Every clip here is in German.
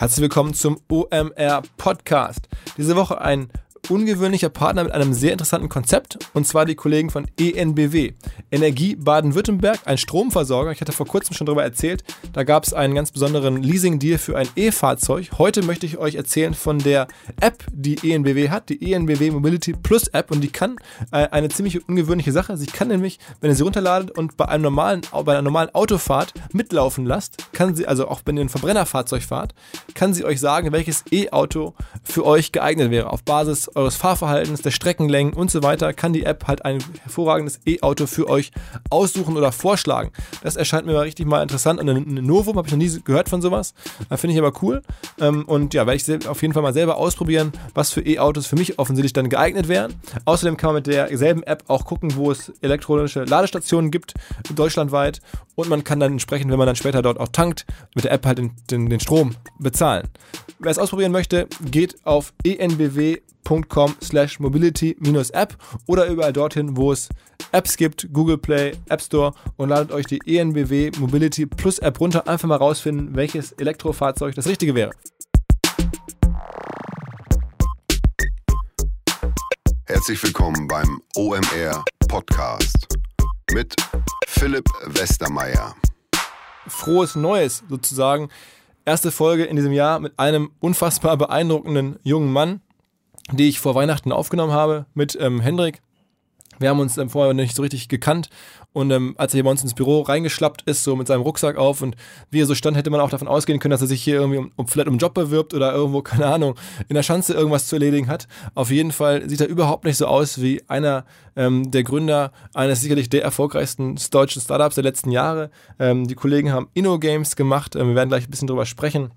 Herzlich willkommen zum OMR Podcast. Diese Woche ein ungewöhnlicher Partner mit einem sehr interessanten Konzept und zwar die Kollegen von ENBW. Energie Baden-Württemberg, ein Stromversorger. Ich hatte vor kurzem schon darüber erzählt. Da gab es einen ganz besonderen Leasing-Deal für ein E-Fahrzeug. Heute möchte ich euch erzählen von der App, die ENBW hat, die ENBW Mobility Plus App und die kann äh, eine ziemlich ungewöhnliche Sache. Sie kann nämlich, wenn ihr sie runterladet und bei einem normalen, bei einer normalen Autofahrt mitlaufen lasst, kann sie, also auch wenn ihr ein Verbrennerfahrzeug fahrt, kann sie euch sagen, welches E-Auto für euch geeignet wäre auf Basis eures Fahrverhaltens, der Streckenlängen und so weiter, kann die App halt ein hervorragendes E-Auto für euch aussuchen oder vorschlagen. Das erscheint mir mal richtig mal interessant. Und ein Novum habe ich noch nie gehört von sowas. Finde ich aber cool. Ähm, und ja, werde ich auf jeden Fall mal selber ausprobieren, was für E-Autos für mich offensichtlich dann geeignet wären. Außerdem kann man mit derselben App auch gucken, wo es elektronische Ladestationen gibt, deutschlandweit. Und man kann dann entsprechend, wenn man dann später dort auch tankt, mit der App halt den, den, den Strom bezahlen. Wer es ausprobieren möchte, geht auf enbw.com com slash mobility-app oder überall dorthin, wo es Apps gibt, Google Play, App Store und ladet euch die ENBW Mobility Plus App runter. Einfach mal rausfinden, welches Elektrofahrzeug das richtige wäre. Herzlich willkommen beim OMR Podcast mit Philipp Westermeier. Frohes Neues sozusagen. Erste Folge in diesem Jahr mit einem unfassbar beeindruckenden jungen Mann, die ich vor Weihnachten aufgenommen habe mit ähm, Hendrik. Wir haben uns ähm, vorher nicht so richtig gekannt und ähm, als er hier bei uns ins Büro reingeschlappt ist, so mit seinem Rucksack auf und wie er so stand, hätte man auch davon ausgehen können, dass er sich hier irgendwie um, um vielleicht um einen Job bewirbt oder irgendwo, keine Ahnung, in der Schanze irgendwas zu erledigen hat. Auf jeden Fall sieht er überhaupt nicht so aus wie einer ähm, der Gründer eines sicherlich der erfolgreichsten deutschen Startups der letzten Jahre. Ähm, die Kollegen haben InnoGames gemacht, ähm, wir werden gleich ein bisschen drüber sprechen.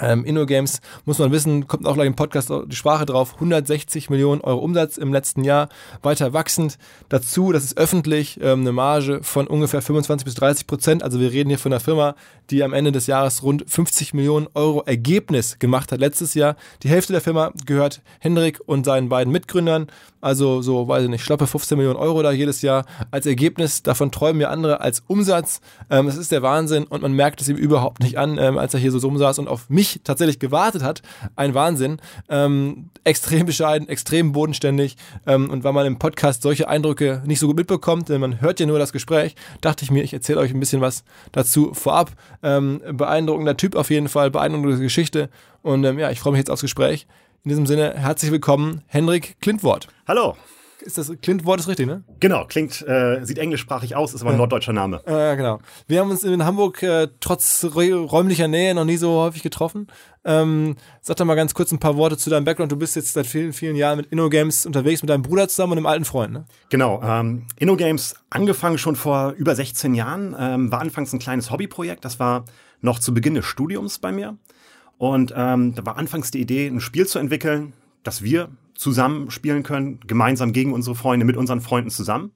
Ähm, InnoGames, muss man wissen, kommt auch gleich im Podcast die Sprache drauf, 160 Millionen Euro Umsatz im letzten Jahr, weiter wachsend. Dazu, das ist öffentlich, ähm, eine Marge von ungefähr 25 bis 30 Prozent. Also wir reden hier von einer Firma, die am Ende des Jahres rund 50 Millionen Euro Ergebnis gemacht hat letztes Jahr. Die Hälfte der Firma gehört Hendrik und seinen beiden Mitgründern. Also so, weiß ich nicht, schlappe 15 Millionen Euro da jedes Jahr als Ergebnis. Davon träumen ja andere als Umsatz. Ähm, das ist der Wahnsinn und man merkt es ihm überhaupt nicht an, ähm, als er hier so rumsaß und auf mich tatsächlich gewartet hat. Ein Wahnsinn. Ähm, extrem bescheiden, extrem bodenständig. Ähm, und weil man im Podcast solche Eindrücke nicht so gut mitbekommt, denn man hört ja nur das Gespräch, dachte ich mir, ich erzähle euch ein bisschen was dazu vorab. Ähm, beeindruckender Typ auf jeden Fall, beeindruckende Geschichte. Und ähm, ja, ich freue mich jetzt aufs Gespräch. In diesem Sinne, herzlich willkommen, Henrik Klintwort. Hallo. Ist das Klintwort ist richtig, ne? Genau, klingt, äh, sieht englischsprachig aus, ist aber ein norddeutscher Name. Ja, äh, genau. Wir haben uns in Hamburg äh, trotz räumlicher Nähe noch nie so häufig getroffen. Ähm, sag doch mal ganz kurz ein paar Worte zu deinem Background. Du bist jetzt seit vielen, vielen Jahren mit InnoGames unterwegs, mit deinem Bruder zusammen und einem alten Freund, ne? Genau. Ähm, InnoGames, angefangen schon vor über 16 Jahren, ähm, war anfangs ein kleines Hobbyprojekt. Das war noch zu Beginn des Studiums bei mir. Und ähm, da war anfangs die Idee, ein Spiel zu entwickeln, das wir zusammen spielen können, gemeinsam gegen unsere Freunde, mit unseren Freunden zusammen.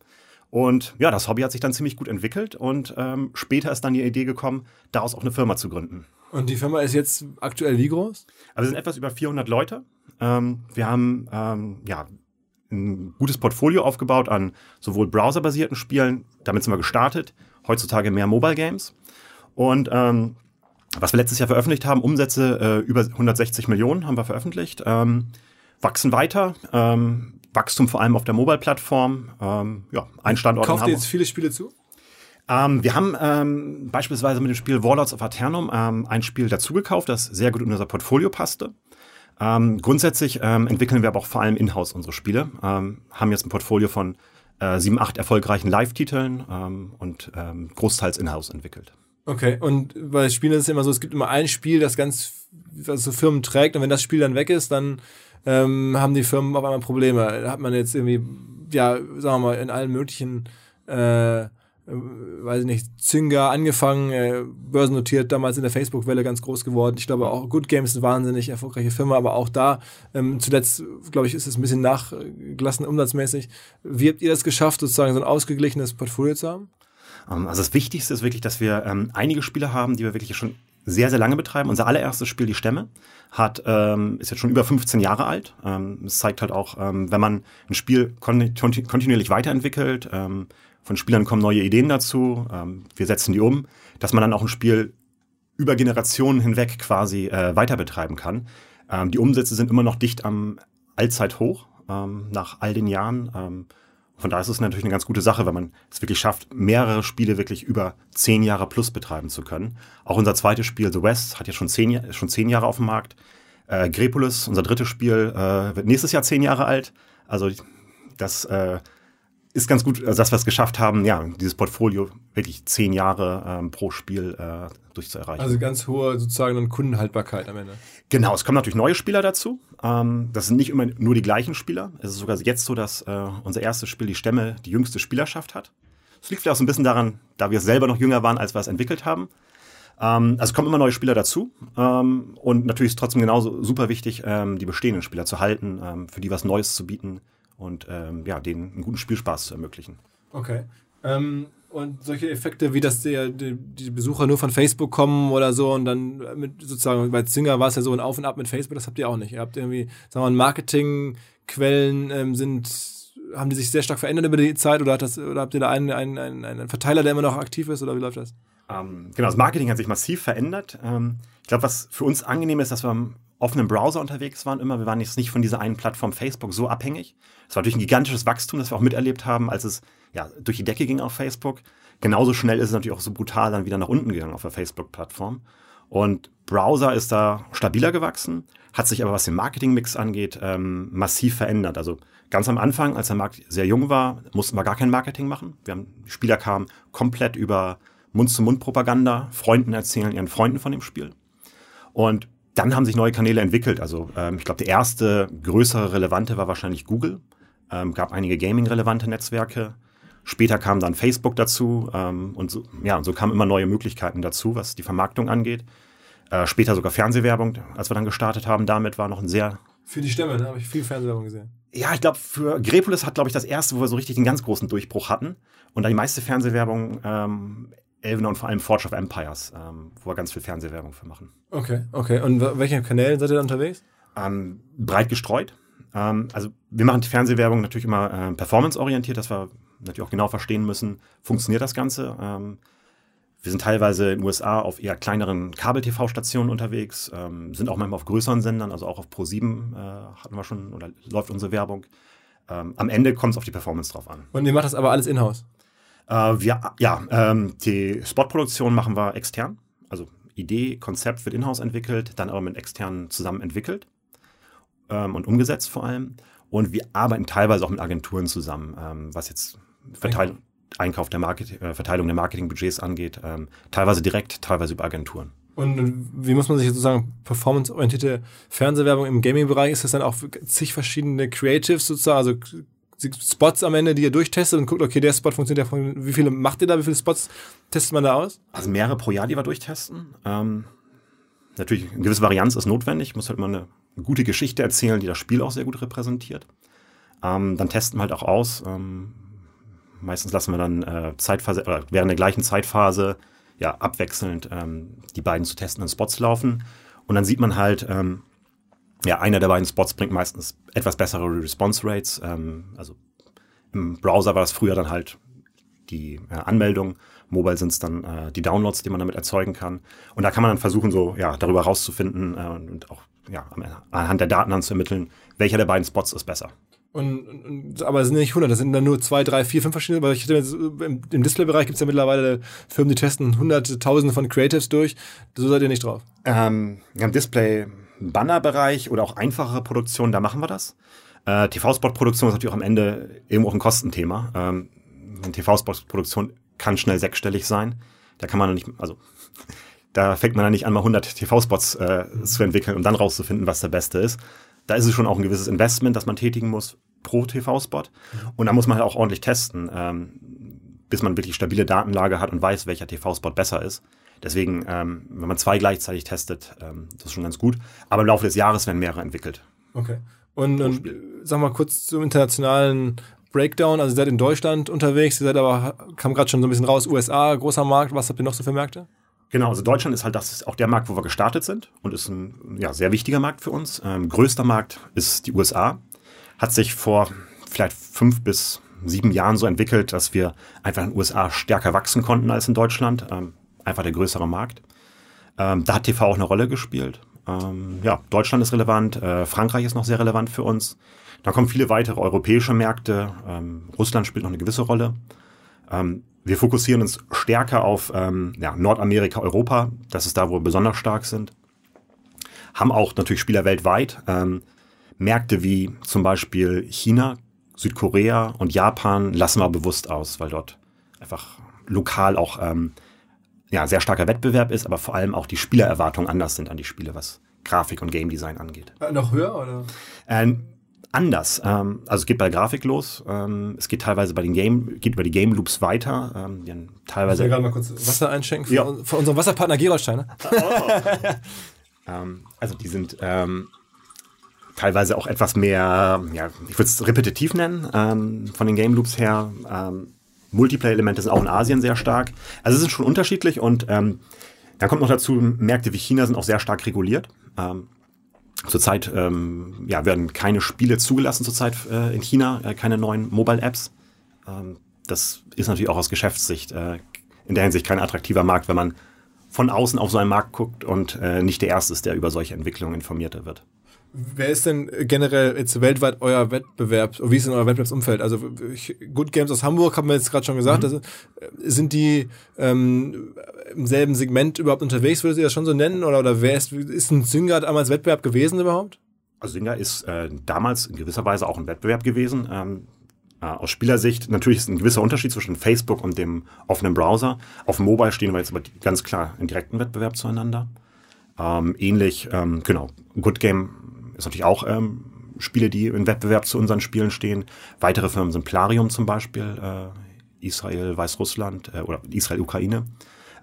Und ja, das Hobby hat sich dann ziemlich gut entwickelt und ähm, später ist dann die Idee gekommen, daraus auch eine Firma zu gründen. Und die Firma ist jetzt aktuell wie groß? Also wir sind etwas über 400 Leute. Ähm, wir haben ähm, ja ein gutes Portfolio aufgebaut an sowohl browserbasierten Spielen, damit sind wir gestartet, heutzutage mehr Mobile Games. Und ähm, was wir letztes Jahr veröffentlicht haben, Umsätze äh, über 160 Millionen haben wir veröffentlicht, ähm, wachsen weiter, ähm, Wachstum vor allem auf der Mobile-Plattform, ähm, ja, ein Standort Kauft ihr jetzt viele Spiele zu? Ähm, wir haben ähm, beispielsweise mit dem Spiel Warlords of Aternum ähm, ein Spiel dazugekauft, das sehr gut in unser Portfolio passte. Ähm, grundsätzlich ähm, entwickeln wir aber auch vor allem in-house unsere Spiele, ähm, haben jetzt ein Portfolio von äh, sieben, acht erfolgreichen Live-Titeln ähm, und ähm, großteils in-house entwickelt. Okay, und bei Spielen ist es immer so, es gibt immer ein Spiel, das ganz was so Firmen trägt und wenn das Spiel dann weg ist, dann ähm, haben die Firmen auf einmal Probleme. Hat man jetzt irgendwie, ja, sagen wir mal, in allen möglichen äh, weiß ich nicht, Zynga angefangen, äh, börsennotiert, damals in der Facebook-Welle ganz groß geworden. Ich glaube auch Good Games ist eine wahnsinnig erfolgreiche Firma, aber auch da ähm, zuletzt, glaube ich, ist es ein bisschen nachgelassen umsatzmäßig. Wie habt ihr das geschafft, sozusagen so ein ausgeglichenes Portfolio zu haben? Ähm, also das Wichtigste ist wirklich, dass wir ähm, einige Spiele haben, die wir wirklich schon sehr, sehr lange betreiben. Unser allererstes Spiel, Die Stämme, hat, ähm, ist jetzt schon über 15 Jahre alt. Ähm, es zeigt halt auch, ähm, wenn man ein Spiel kon kontinuierlich weiterentwickelt, ähm, von Spielern kommen neue Ideen dazu, ähm, wir setzen die um, dass man dann auch ein Spiel über Generationen hinweg quasi äh, weiter betreiben kann. Ähm, die Umsätze sind immer noch dicht am Allzeithoch ähm, nach all den Jahren. Ähm, von daher ist es natürlich eine ganz gute Sache, wenn man es wirklich schafft, mehrere Spiele wirklich über zehn Jahre plus betreiben zu können. Auch unser zweites Spiel, The West, hat ja schon zehn, schon zehn Jahre auf dem Markt. Äh, Grepolis, unser drittes Spiel, äh, wird nächstes Jahr zehn Jahre alt. Also das äh, ist ganz gut, also dass wir es geschafft haben, ja, dieses Portfolio wirklich zehn Jahre ähm, pro Spiel äh, durchzuerreichen. Also ganz hohe sozusagen Kundenhaltbarkeit am Ende. Genau, es kommen natürlich neue Spieler dazu. Ähm, das sind nicht immer nur die gleichen Spieler. Es ist sogar jetzt so, dass äh, unser erstes Spiel, die Stämme, die jüngste Spielerschaft hat. Das liegt vielleicht auch so ein bisschen daran, da wir selber noch jünger waren, als wir es entwickelt haben. Ähm, also es kommen immer neue Spieler dazu. Ähm, und natürlich ist es trotzdem genauso super wichtig, ähm, die bestehenden Spieler zu halten, ähm, für die was Neues zu bieten und ähm, ja, denen einen guten Spielspaß zu ermöglichen. Okay. Ähm, und solche Effekte, wie dass die, die, Besucher nur von Facebook kommen oder so und dann mit sozusagen, bei Zinger war es ja so ein Auf und Ab mit Facebook, das habt ihr auch nicht. Ihr habt irgendwie, sagen wir mal, Marketingquellen ähm, sind, haben die sich sehr stark verändert über die Zeit oder, hat das, oder habt ihr da einen, einen, einen, einen Verteiler, der immer noch aktiv ist oder wie läuft das? Ähm, genau, das Marketing hat sich massiv verändert. Ähm, ich glaube, was für uns angenehm ist, dass wir am offenen Browser unterwegs waren immer. Wir waren jetzt nicht von dieser einen Plattform Facebook so abhängig. Es war natürlich ein gigantisches Wachstum, das wir auch miterlebt haben, als es ja, durch die Decke ging auf Facebook. Genauso schnell ist es natürlich auch so brutal dann wieder nach unten gegangen auf der Facebook-Plattform. Und Browser ist da stabiler gewachsen, hat sich aber, was den Marketingmix angeht, ähm, massiv verändert. Also ganz am Anfang, als der Markt sehr jung war, mussten wir gar kein Marketing machen. Wir haben, die Spieler kamen komplett über Mund-zu-Mund-Propaganda, Freunden erzählen ihren Freunden von dem Spiel. Und dann haben sich neue Kanäle entwickelt. Also ähm, ich glaube, der erste größere relevante war wahrscheinlich Google. Ähm, gab einige Gaming-relevante Netzwerke. Später kam dann Facebook dazu ähm, und so, ja, und so kamen immer neue Möglichkeiten dazu, was die Vermarktung angeht. Äh, später sogar Fernsehwerbung, als wir dann gestartet haben, damit war noch ein sehr für die Stämme, da habe ich viel Fernsehwerbung gesehen. Ja, ich glaube, für Grepolis hat, glaube ich, das erste, wo wir so richtig den ganz großen Durchbruch hatten. Und dann die meiste Fernsehwerbung ähm, Elvener und vor allem Forge of Empires, ähm, wo wir ganz viel Fernsehwerbung für machen. Okay, okay. Und welche Kanäle seid ihr da unterwegs? Ähm, breit gestreut. Ähm, also wir machen die Fernsehwerbung natürlich immer äh, performanceorientiert, dass wir natürlich auch genau verstehen müssen, funktioniert das Ganze. Ähm, wir sind teilweise in den USA auf eher kleineren Kabel-TV-Stationen unterwegs, ähm, sind auch manchmal auf größeren Sendern, also auch auf Pro7 äh, hatten wir schon oder läuft unsere Werbung. Ähm, am Ende kommt es auf die Performance drauf an. Und ihr macht das aber alles in-house? Äh, wir, ja, ähm, die Spotproduktion machen wir extern. Also Idee, Konzept wird in-house entwickelt, dann aber mit externen zusammen entwickelt ähm, und umgesetzt vor allem. Und wir arbeiten teilweise auch mit Agenturen zusammen, ähm, was jetzt Verteilung, Einkauf der Market, äh, Verteilung der Marketingbudgets angeht. Ähm, teilweise direkt, teilweise über Agenturen. Und wie muss man sich sozusagen performanceorientierte Fernsehwerbung im Gaming-Bereich? Ist das dann auch zig verschiedene Creatives sozusagen, also Spots am Ende, die ihr durchtestet und guckt, okay, der Spot funktioniert ja. Wie viele macht ihr da? Wie viele Spots testet man da aus? Also mehrere pro Jahr, die wir durchtesten. Ähm, natürlich, eine gewisse Varianz ist notwendig. Muss halt mal eine, eine, gute Geschichte erzählen, die das Spiel auch sehr gut repräsentiert. Ähm, dann testen wir halt auch aus. Ähm, meistens lassen wir dann äh, Zeitphase, oder während der gleichen Zeitphase ja abwechselnd ähm, die beiden zu testenden Spots laufen. Und dann sieht man halt, ähm, ja, einer der beiden Spots bringt meistens etwas bessere Response Rates. Ähm, also im Browser war das früher dann halt die äh, Anmeldung. Mobile sind es dann äh, die Downloads, die man damit erzeugen kann. Und da kann man dann versuchen, so ja, darüber rauszufinden äh, und auch ja, anhand der Daten dann zu ermitteln, welcher der beiden Spots ist besser. Und, und, aber es sind nicht 100, das sind dann nur zwei, drei, vier, fünf verschiedene. Weil ich jetzt, im, im Displaybereich gibt es ja mittlerweile Firmen, die testen hunderte, tausende von Creatives durch. So seid ihr nicht drauf. Ähm, Im Display Bannerbereich oder auch einfachere Produktionen, da machen wir das. Äh, TV-Spot-Produktion ist natürlich auch am Ende irgendwo auch ein Kostenthema. Ähm, TV-Spot-Produktion kann schnell sechsstellig sein. Da kann man nicht, also da fängt man dann nicht an, mal 100 TV-Spots äh, zu entwickeln, um dann rauszufinden, was der beste ist. Da ist es schon auch ein gewisses Investment, das man tätigen muss pro TV-Spot. Und da muss man halt auch ordentlich testen, ähm, bis man wirklich stabile Datenlage hat und weiß, welcher TV-Spot besser ist. Deswegen, ähm, wenn man zwei gleichzeitig testet, ähm, das ist schon ganz gut. Aber im Laufe des Jahres werden mehrere entwickelt. Okay. Und, und sag mal kurz zum internationalen Breakdown. Also ihr seid in Deutschland unterwegs, ihr seid aber, kam gerade schon so ein bisschen raus, USA, großer Markt. Was habt ihr noch so für Märkte? Genau, also Deutschland ist halt das ist auch der Markt, wo wir gestartet sind und ist ein ja, sehr wichtiger Markt für uns. Ähm, größter Markt ist die USA. Hat sich vor vielleicht fünf bis sieben Jahren so entwickelt, dass wir einfach in den USA stärker wachsen konnten als in Deutschland. Ähm, einfach der größere Markt. Ähm, da hat TV auch eine Rolle gespielt. Ähm, ja, Deutschland ist relevant, äh, Frankreich ist noch sehr relevant für uns. Da kommen viele weitere europäische Märkte. Ähm, Russland spielt noch eine gewisse Rolle. Ähm, wir fokussieren uns stärker auf ähm, ja, Nordamerika, Europa. Das ist da, wo wir besonders stark sind. Haben auch natürlich Spieler weltweit. Ähm, Märkte wie zum Beispiel China, Südkorea und Japan lassen wir bewusst aus, weil dort einfach lokal auch ähm, ja, sehr starker Wettbewerb ist, aber vor allem auch die Spielererwartungen anders sind an die Spiele, was Grafik und Game Design angeht. Äh, noch höher oder? Ähm, anders. Ähm, also es geht bei Grafik los. Ähm, es geht teilweise bei den Game, geht über die Game Loops weiter. Ähm, die teilweise. Ich gerade mal kurz Wasser einschenken für, Ja. für unseren Wasserpartner Gerolstein. Ne? Ähm, also die sind ähm, teilweise auch etwas mehr, ja, ich würde es repetitiv nennen, ähm, von den Game Loops her. Multiplayer-Elemente sind auch in Asien sehr stark. Also es ist schon unterschiedlich und dann kommt noch dazu, Märkte wie China sind auch sehr stark reguliert. Ähm, zurzeit ähm, ja, werden keine Spiele zugelassen zurzeit äh, in China, äh, keine neuen Mobile-Apps. Ähm, das ist natürlich auch aus Geschäftssicht äh, in der Hinsicht kein attraktiver Markt, wenn man von außen auf so einen Markt guckt und äh, nicht der Erste ist, der über solche Entwicklungen informierter wird. Wer ist denn generell jetzt weltweit euer Wettbewerb? Wie ist denn euer Wettbewerbsumfeld? Also Good Games aus Hamburg haben wir jetzt gerade schon gesagt. Also, äh, sind die ähm, im selben Segment überhaupt unterwegs? Würdet ihr das schon so nennen? Oder, oder wer ist, ist ein Zynga damals Wettbewerb gewesen überhaupt? Also Singer ist äh, damals in gewisser Weise auch ein Wettbewerb gewesen. Ähm, äh, aus Spielersicht natürlich ist ein gewisser Unterschied zwischen Facebook und dem offenen Browser. Auf dem Mobile stehen wir jetzt aber ganz klar in direkten Wettbewerb zueinander. Ähm, ähnlich, ähm, genau, Good Game ist natürlich auch ähm, Spiele, die im Wettbewerb zu unseren Spielen stehen. Weitere Firmen sind Plarium zum Beispiel, äh, Israel, Weißrussland äh, oder Israel, Ukraine.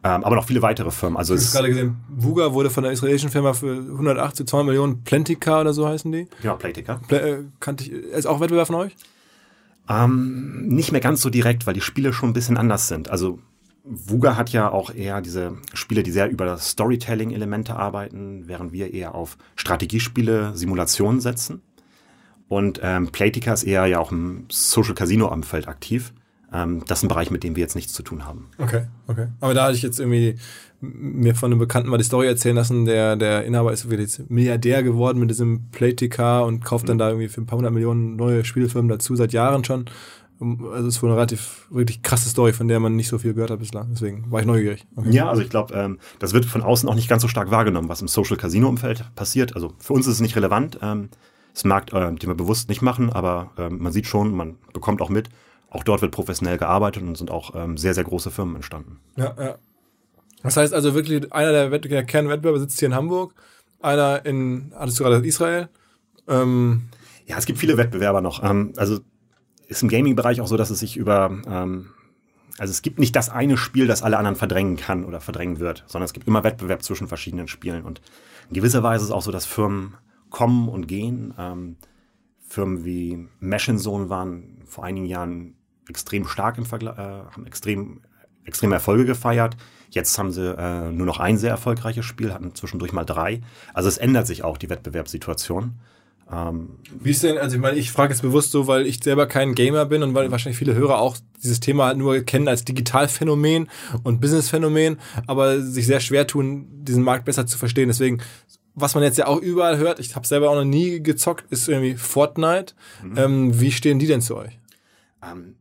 Ähm, aber noch viele weitere Firmen. Also Ich habe gerade gesehen, Vuga wurde von der israelischen Firma für 180, 200 Millionen Plentica oder so heißen die. ja, Playticker. Ple äh, kannte ich, ist auch Wettbewerb von euch? Ähm, nicht mehr ganz so direkt, weil die Spiele schon ein bisschen anders sind. Also Vuga hat ja auch eher diese Spiele, die sehr über das Storytelling-Elemente arbeiten, während wir eher auf Strategiespiele, Simulationen setzen. Und ähm, Playtika ist eher ja auch im Social Casino-Umfeld aktiv. Ähm, das ist ein Bereich, mit dem wir jetzt nichts zu tun haben. Okay, okay. Aber da hatte ich jetzt irgendwie mir von einem Bekannten mal die Story erzählen lassen, der, der Inhaber ist jetzt Milliardär geworden mit diesem Playtica und kauft dann da irgendwie für ein paar hundert Millionen neue Spielfirmen dazu, seit Jahren schon. Also es ist wohl eine relativ, wirklich krasse Story, von der man nicht so viel gehört hat bislang. Deswegen war ich neugierig. Okay. Ja, also ich glaube, ähm, das wird von außen auch nicht ganz so stark wahrgenommen, was im Social Casino Umfeld passiert. Also für uns ist es nicht relevant. Ähm, das Markt, äh, den wir bewusst nicht machen, aber ähm, man sieht schon, man bekommt auch mit. Auch dort wird professionell gearbeitet und sind auch ähm, sehr, sehr große Firmen entstanden. Ja, ja. Das heißt also wirklich, einer der, Wett der Kernwettbewerber sitzt hier in Hamburg, einer in, hattest du gerade Israel? Ähm, Ja, es gibt viele Wettbewerber noch. Ähm, also ist im Gaming-Bereich auch so, dass es sich über, ähm, also es gibt nicht das eine Spiel, das alle anderen verdrängen kann oder verdrängen wird, sondern es gibt immer Wettbewerb zwischen verschiedenen Spielen. Und in gewisser Weise ist es auch so, dass Firmen kommen und gehen. Ähm, Firmen wie Machine Zone waren vor einigen Jahren extrem stark im Vergleich, äh, haben extrem, extreme Erfolge gefeiert. Jetzt haben sie äh, nur noch ein sehr erfolgreiches Spiel, hatten zwischendurch mal drei. Also es ändert sich auch die Wettbewerbssituation. Wie ist denn, also ich meine, ich frage jetzt bewusst so, weil ich selber kein Gamer bin und weil wahrscheinlich viele Hörer auch dieses Thema halt nur kennen als Digitalphänomen und Businessphänomen, aber sich sehr schwer tun, diesen Markt besser zu verstehen. Deswegen, was man jetzt ja auch überall hört, ich habe selber auch noch nie gezockt, ist irgendwie Fortnite. Ähm, wie stehen die denn zu euch? Ähm,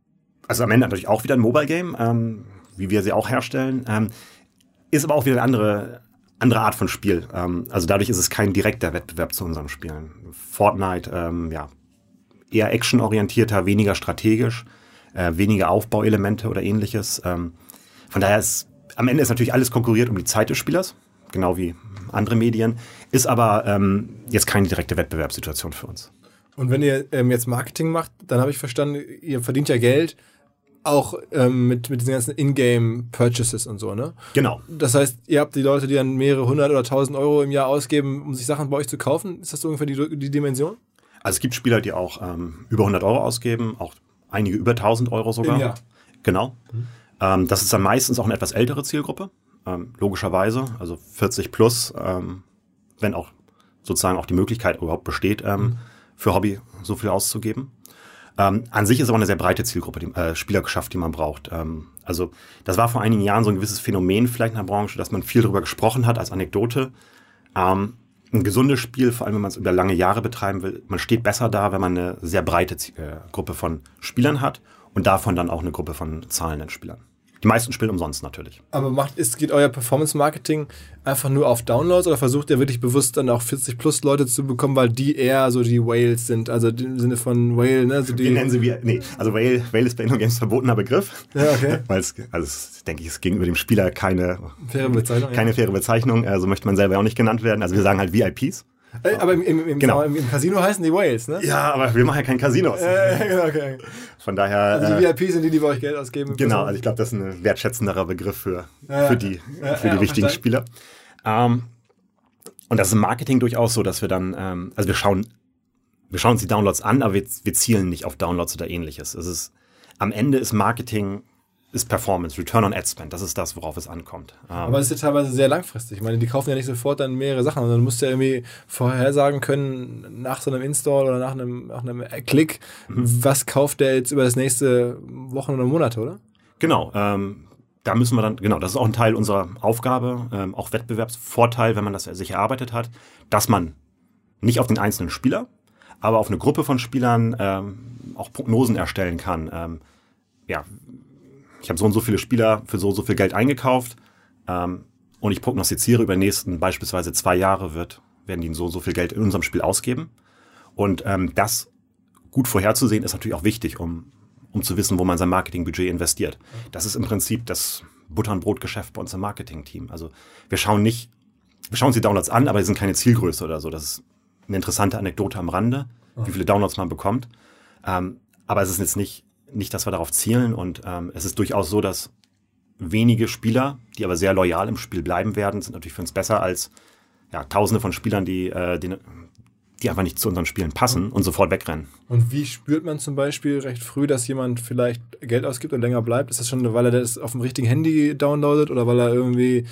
also am Ende natürlich auch wieder ein Mobile Game, ähm, wie wir sie auch herstellen. Ähm, ist aber auch wieder eine andere, andere Art von Spiel. Ähm, also dadurch ist es kein direkter Wettbewerb zu unseren Spielen. Fortnite, ähm, ja, eher actionorientierter, weniger strategisch, äh, weniger Aufbauelemente oder ähnliches. Ähm, von daher ist am Ende ist natürlich alles konkurriert um die Zeit des Spielers, genau wie andere Medien, ist aber ähm, jetzt keine direkte Wettbewerbssituation für uns. Und wenn ihr ähm, jetzt Marketing macht, dann habe ich verstanden, ihr verdient ja Geld auch ähm, mit, mit diesen ganzen Ingame-Purchases und so, ne? Genau. Das heißt, ihr habt die Leute, die dann mehrere hundert oder tausend Euro im Jahr ausgeben, um sich Sachen bei euch zu kaufen. Ist das so ungefähr die, die Dimension? Also es gibt Spieler, die auch ähm, über 100 Euro ausgeben, auch einige über 1000 Euro sogar. Im Jahr. Genau. Ähm, das ist dann meistens auch eine etwas ältere Zielgruppe, ähm, logischerweise, also 40 plus, ähm, wenn auch sozusagen auch die Möglichkeit überhaupt besteht, ähm, für Hobby so viel auszugeben. Ähm, an sich ist aber eine sehr breite Zielgruppe, die äh, Spielerschaft, die man braucht. Ähm, Also das war vor einigen Jahren so ein gewisses Phänomen vielleicht in der Branche, dass man viel darüber gesprochen hat als Anekdote. Ähm, ein gesundes Spiel, vor allem wenn man es über lange Jahre betreiben will, man steht besser da, wenn man eine sehr breite äh, Gruppe von Spielern hat und davon dann auch eine Gruppe von zahlenden Spielern. Die meisten spielen umsonst natürlich. Aber macht, ist, geht euer Performance-Marketing einfach nur auf Downloads oder versucht ihr wirklich bewusst dann auch 40 plus Leute zu bekommen, weil die eher so die Whales sind? Also im Sinne von Whale, ne? Also die Wir nennen sie wie, nee, also Whale, Whale ist bei InnoGames verbotener Begriff. Ja, okay. Weil es, also es, denke ich, ist gegenüber dem Spieler keine, faire Bezeichnung. keine ja. faire Bezeichnung. Also möchte man selber auch nicht genannt werden. Also wir sagen halt VIPs. Äh, Aber im, im, im, Genau. im, Casino heißen die Whales, ne? Ja, aber wir machen ja kein Casinos. Äh, genau, okay. Von daher. Also die äh, VIPs sind die, die bei euch Geld ausgeben. Genau, also ich glaube, das ist ein wertschätzenderer Begriff für, Ja, ja. für die, Ja, für ja, die wichtigen verstanden. Spieler. Ähm, und das ist im Marketing durchaus so, dass wir dann, ähm, also wir schauen, wir schauen uns die Downloads an, aber wir, wir zielen nicht auf Downloads oder ähnliches. Es ist, am Ende ist Marketing, ist Performance, Return on Ad Spend, das ist das, worauf es ankommt. Ähm, Aber es ist ja teilweise sehr langfristig. Ich meine, die kaufen ja nicht sofort dann mehrere Sachen, sondern du musst ja irgendwie vorhersagen können, nach so einem Install oder nach einem, nach einem Klick, Mhm. was kauft der jetzt über das nächste Wochen oder Monate, oder? Genau, ähm, da müssen wir dann, genau, das ist auch ein Teil unserer Aufgabe, ähm, auch Wettbewerbsvorteil, wenn man das sich erarbeitet hat, dass man nicht auf den einzelnen Spieler, aber auf eine Gruppe von Spielern ähm, auch Prognosen erstellen kann. Ähm, ja, ich habe so und so viele Spieler für so und so viel Geld eingekauft ähm, und ich prognostiziere über die nächsten beispielsweise zwei Jahre wird, werden die so und so viel Geld in unserem Spiel ausgeben. Und ähm, das gut vorherzusehen ist natürlich auch wichtig, um, um zu wissen, wo man sein Marketingbudget investiert. Das ist im Prinzip das Butter- und Brotgeschäft bei uns im Marketingteam. Also wir schauen nicht, wir schauen uns die Downloads an, aber die sind keine Zielgröße oder so. Das ist eine interessante Anekdote am Rande, wie viele Downloads man bekommt. Ähm, aber es ist jetzt nicht, nicht, dass wir darauf zielen und ähm, es ist durchaus so, dass wenige Spieler, die aber sehr loyal im Spiel bleiben werden, sind natürlich für uns besser als ja, Tausende von Spielern, die, äh, die, die einfach nicht zu unseren Spielen passen und sofort wegrennen. Und wie spürt man zum Beispiel recht früh, dass jemand vielleicht Geld ausgibt und länger bleibt? Ist das schon, weil er das auf dem richtigen Handy downloadet oder weil er irgendwie,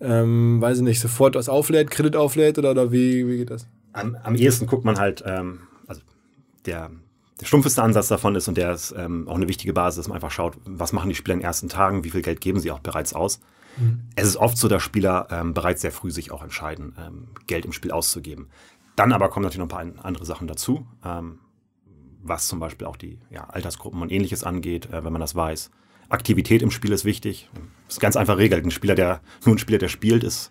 ähm, weiß ich nicht, sofort was auflädt, Kredit auflädt oder, oder wie, wie geht das? Am, am ehesten guckt man halt, ähm, also der, der stumpfeste Ansatz davon ist und der ist ähm, auch eine wichtige Basis, dass man einfach schaut, was machen die Spieler in den ersten Tagen, wie viel Geld geben sie auch bereits aus. Es ist oft so, dass Spieler ähm, bereits sehr früh sich auch entscheiden, ähm, Geld im Spiel auszugeben. Dann aber kommen natürlich noch ein paar andere Sachen dazu, ähm, was zum Beispiel auch die ja, Altersgruppen und ähnliches angeht, äh, wenn man das weiß. Aktivität im Spiel ist wichtig. Ist ganz einfach regelt. Ein Spieler, der nur ein Spieler, der spielt, ist,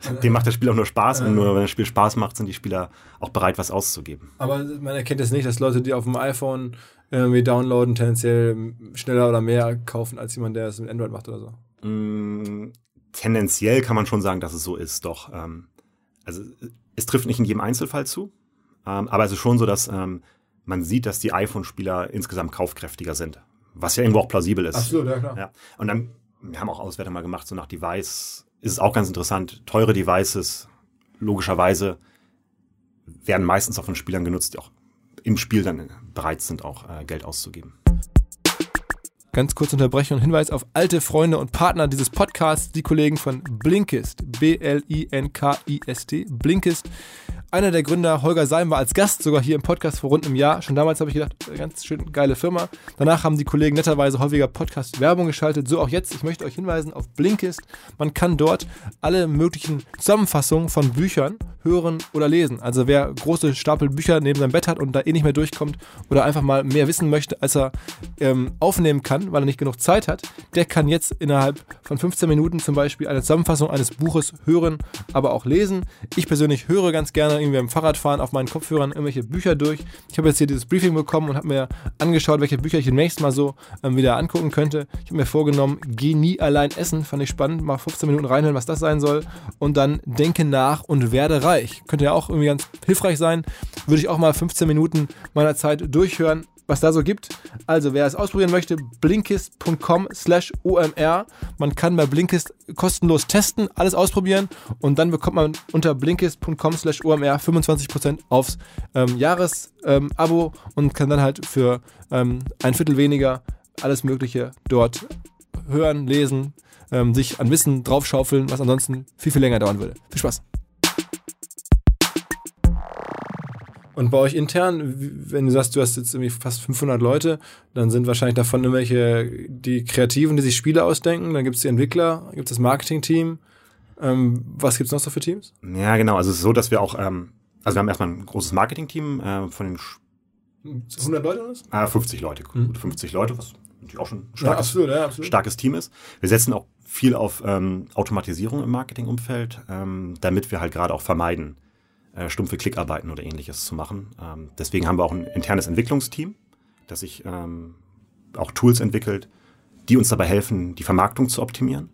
dem macht das Spiel auch nur Spaß. Und nur wenn das Spiel Spaß macht, sind die Spieler auch bereit, was auszugeben. Aber man erkennt es nicht, dass Leute, die auf dem iPhone irgendwie downloaden, tendenziell schneller oder mehr kaufen, als jemand, der es mit Android macht oder so. Mm, tendenziell kann man schon sagen, dass es so ist, doch. Ähm, also es trifft nicht in jedem Einzelfall zu, ähm, aber es ist schon so, dass ähm, man sieht, dass die iPhone-Spieler insgesamt kaufkräftiger sind. Was ja irgendwo auch plausibel ist. Absolut, ja klar. Ja. Und dann, wir haben auch Auswertung mal gemacht, so nach Device ist es auch ganz interessant. Teure Devices, logischerweise, werden meistens auch von Spielern genutzt, die auch im Spiel dann bereit sind, auch äh, Geld auszugeben. Ganz kurze Unterbrechung und Hinweis auf alte Freunde und Partner dieses Podcasts, die Kollegen von Blinkist, B-L-I-N-K-I-S-T, Blinkist. Einer der Gründer, Holger Seim, war als Gast sogar hier im Podcast vor rund einem Jahr. Schon damals habe ich gedacht, ganz schön geile Firma. Danach haben die Kollegen netterweise häufiger Podcast-Werbung geschaltet. So auch jetzt. Ich möchte euch hinweisen auf Blinkist. Man kann dort alle möglichen Zusammenfassungen von Büchern hören oder lesen. Also wer große Stapel Bücher neben seinem Bett hat und da eh nicht mehr durchkommt oder einfach mal mehr wissen möchte, als er ähm, aufnehmen kann, weil er nicht genug Zeit hat, der kann jetzt innerhalb von 15 Minuten zum Beispiel eine Zusammenfassung eines Buches hören, aber auch lesen. Ich persönlich höre ganz gerne irgendwie beim Fahrradfahren auf meinen Kopfhörern irgendwelche Bücher durch. Ich habe jetzt hier dieses Briefing bekommen und habe mir angeschaut, welche Bücher ich demnächst mal so ähm, wieder angucken könnte. Ich habe mir vorgenommen, geh nie allein essen, fand ich spannend, mal 15 Minuten reinhören, was das sein soll und dann denke nach und werde reich. Könnte ja auch irgendwie ganz hilfreich sein. Würde ich auch mal 15 Minuten meiner Zeit durchhören was da so gibt. Also, wer es ausprobieren möchte, blinkist.com slash OMR. Man kann bei Blinkist kostenlos testen, alles ausprobieren und dann bekommt man unter blinkist.com slash OMR 25% aufs ähm, Jahresabo ähm, und kann dann halt für ähm, ein Viertel weniger alles Mögliche dort hören, lesen, ähm, sich an Wissen draufschaufeln, was ansonsten viel, viel länger dauern würde. Viel Spaß! Und bei euch intern, wenn du sagst, du hast jetzt irgendwie fast 500 Leute, dann sind wahrscheinlich davon irgendwelche die Kreativen, die sich Spiele ausdenken, dann gibt es die Entwickler, gibt es das Marketing-Team. Ähm, was gibt es noch so für Teams? Ja, genau. Also es ist so, dass wir auch, ähm, also wir haben erstmal ein großes Marketing-Team äh, von den 100 Leute oder was? Äh, 50 Leute, gut 50 Leute, was natürlich auch schon ein starkes, Ja, absolut, ja, absolut. starkes Team ist. Wir setzen auch viel auf ähm, Automatisierung im Marketingumfeld, ähm, damit wir halt gerade auch vermeiden, äh, stumpfe Klickarbeiten oder ähnliches zu machen. Ähm, deswegen haben wir auch ein internes Entwicklungsteam, das sich ähm, auch Tools entwickelt, die uns dabei helfen, die Vermarktung zu optimieren.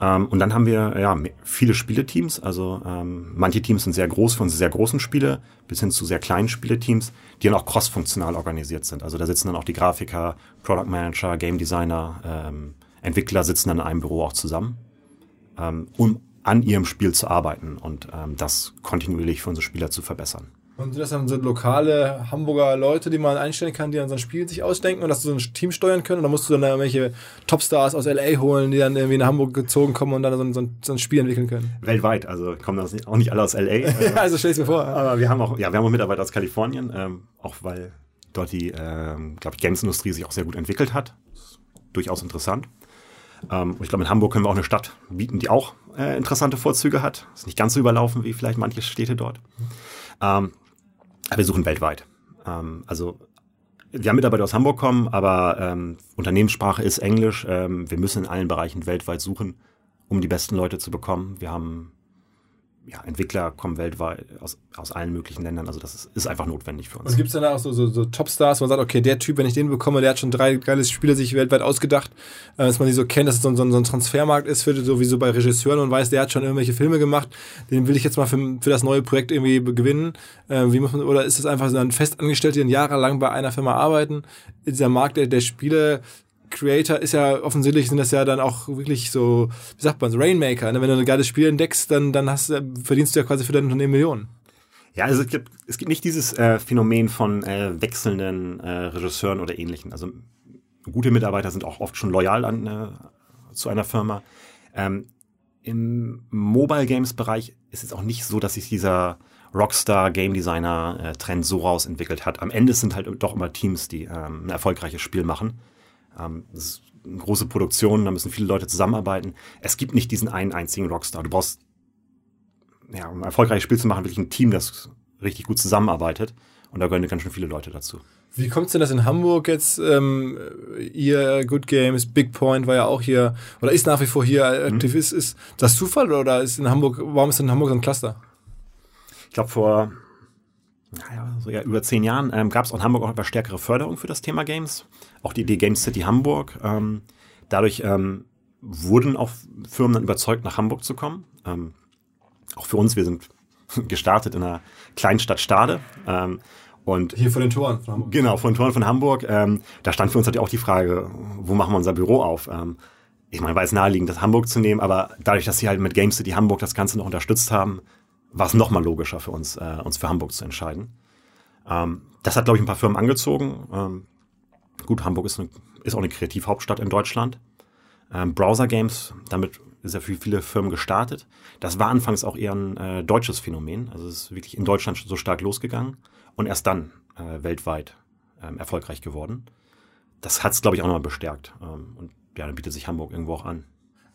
Ähm, und dann haben wir ja viele Spieleteams. Also ähm, manche Teams sind sehr groß unsere sehr großen Spiele, bis hin zu sehr kleinen Spieleteams, die dann auch cross-funktional organisiert sind. Also da sitzen dann auch die Grafiker, Product Manager, Game Designer, ähm, Entwickler sitzen dann in einem Büro auch zusammen, ähm, um an ihrem Spiel zu arbeiten und ähm, das kontinuierlich für unsere Spieler zu verbessern. Und sind das dann so lokale Hamburger Leute, die man einstellen kann, die dann so ein Spiel sich ausdenken und dass du so ein Team steuern können? Oder musst du dann da irgendwelche Topstars aus LA holen, die dann irgendwie nach Hamburg gezogen kommen und dann so ein, so ein, so ein Spiel entwickeln können? Weltweit, also kommen das nicht, auch nicht alle aus LA. äh, also stell dir vor. Aber wir haben auch, ja, wir haben auch Mitarbeiter aus Kalifornien, ähm, auch weil dort die, ähm, glaube ich, Games-Industrie sich auch sehr gut entwickelt hat. Ist durchaus interessant. Ähm, und ich glaube, in Hamburg können wir auch eine Stadt bieten, die auch äh, interessante Vorzüge hat. Ist nicht ganz so überlaufen wie vielleicht manche Städte dort. Ähm, aber wir suchen weltweit. Ähm, also wir haben Mitarbeiter aus Hamburg kommen, aber ähm, Unternehmenssprache ist Englisch. Ähm, wir müssen in allen Bereichen weltweit suchen, um die besten Leute zu bekommen. Wir haben ja, Entwickler kommen weltweit aus, aus allen möglichen Ländern. Also das ist, ist einfach notwendig für uns. Und gibt es dann auch so, so, so Topstars, wo man sagt, okay, der Typ, wenn ich den bekomme, der hat schon drei geile Spiele sich weltweit ausgedacht, äh, dass man die so kennt, dass es so, ein- so, so ein Transfermarkt ist, für so wie so bei Regisseuren und weiß, der hat schon irgendwelche Filme gemacht, den will ich jetzt mal für, für das neue Projekt irgendwie gewinnen. Äh, wie muss man, oder ist das einfach so ein Festangestellte, die jahrelang bei einer Firma arbeiten? Dieser Markt der, der Spiele, Creator ist ja offensichtlich sind das ja dann auch wirklich so, wie sagt man, so Rainmaker. Ne? Wenn du ein geiles Spiel entdeckst, dann, dann hast, verdienst du ja quasi für dein Unternehmen Millionen. Ja, also es gibt, es gibt nicht dieses äh, Phänomen von äh, wechselnden äh, Regisseuren oder ähnlichen. Also gute Mitarbeiter sind auch oft schon loyal an, äh, zu einer Firma. Ähm, Im Mobile Games Bereich ist es auch nicht so, dass sich dieser Rockstar Game Designer äh, Trend so rausentwickelt hat. Am Ende sind halt doch immer Teams, die ähm, ein erfolgreiches Spiel machen. Ähm, das ist eine große Produktion, da müssen viele Leute zusammenarbeiten. Es gibt nicht diesen einen einzigen Rockstar. Du brauchst, ja, um ein erfolgreiches Spiel zu machen, wirklich ein Team, das richtig gut zusammenarbeitet. Und da gehören ganz schön viele Leute dazu. Wie kommt es denn, dass in Hamburg jetzt ähm, ihr Good Games, Big Point war ja auch hier oder ist nach wie vor hier aktiv ist, ist das Zufall oder ist in Hamburg, warum ist in Hamburg so ein Cluster? Ich glaube, vor naja, so ja, über zehn Jahren ähm, gab es auch in Hamburg auch etwas stärkere Förderung für das Thema Games. Auch die Idee Games City Hamburg. Ähm, dadurch ähm, wurden auch Firmen dann überzeugt, nach Hamburg zu kommen. Ähm, auch für uns, wir sind gestartet in einer kleinen Stadt Stade. Ähm, und Hier vor den Toren von Hamburg. Genau, von Toren von Hamburg. Ähm, da stand für uns natürlich auch die Frage, wo machen wir unser Büro auf? Ähm, ich meine, war es naheliegend, das Hamburg zu nehmen, aber dadurch, dass sie halt mit Game City Hamburg das Ganze noch unterstützt haben, war es nochmal logischer für uns, äh, uns für Hamburg zu entscheiden. Ähm, das hat, glaube ich, ein paar Firmen angezogen. Ähm, gut, Hamburg ist, eine, ist auch eine Kreativhauptstadt in Deutschland. Ähm, Browser-Games, damit ist ja viele Firmen gestartet. Das war anfangs auch eher ein äh, deutsches Phänomen. Also es ist wirklich in Deutschland so stark losgegangen und erst dann äh, weltweit ähm, erfolgreich geworden. Das hat es, glaube ich, auch nochmal bestärkt. Ähm, und ja, dann bietet sich Hamburg irgendwo auch an.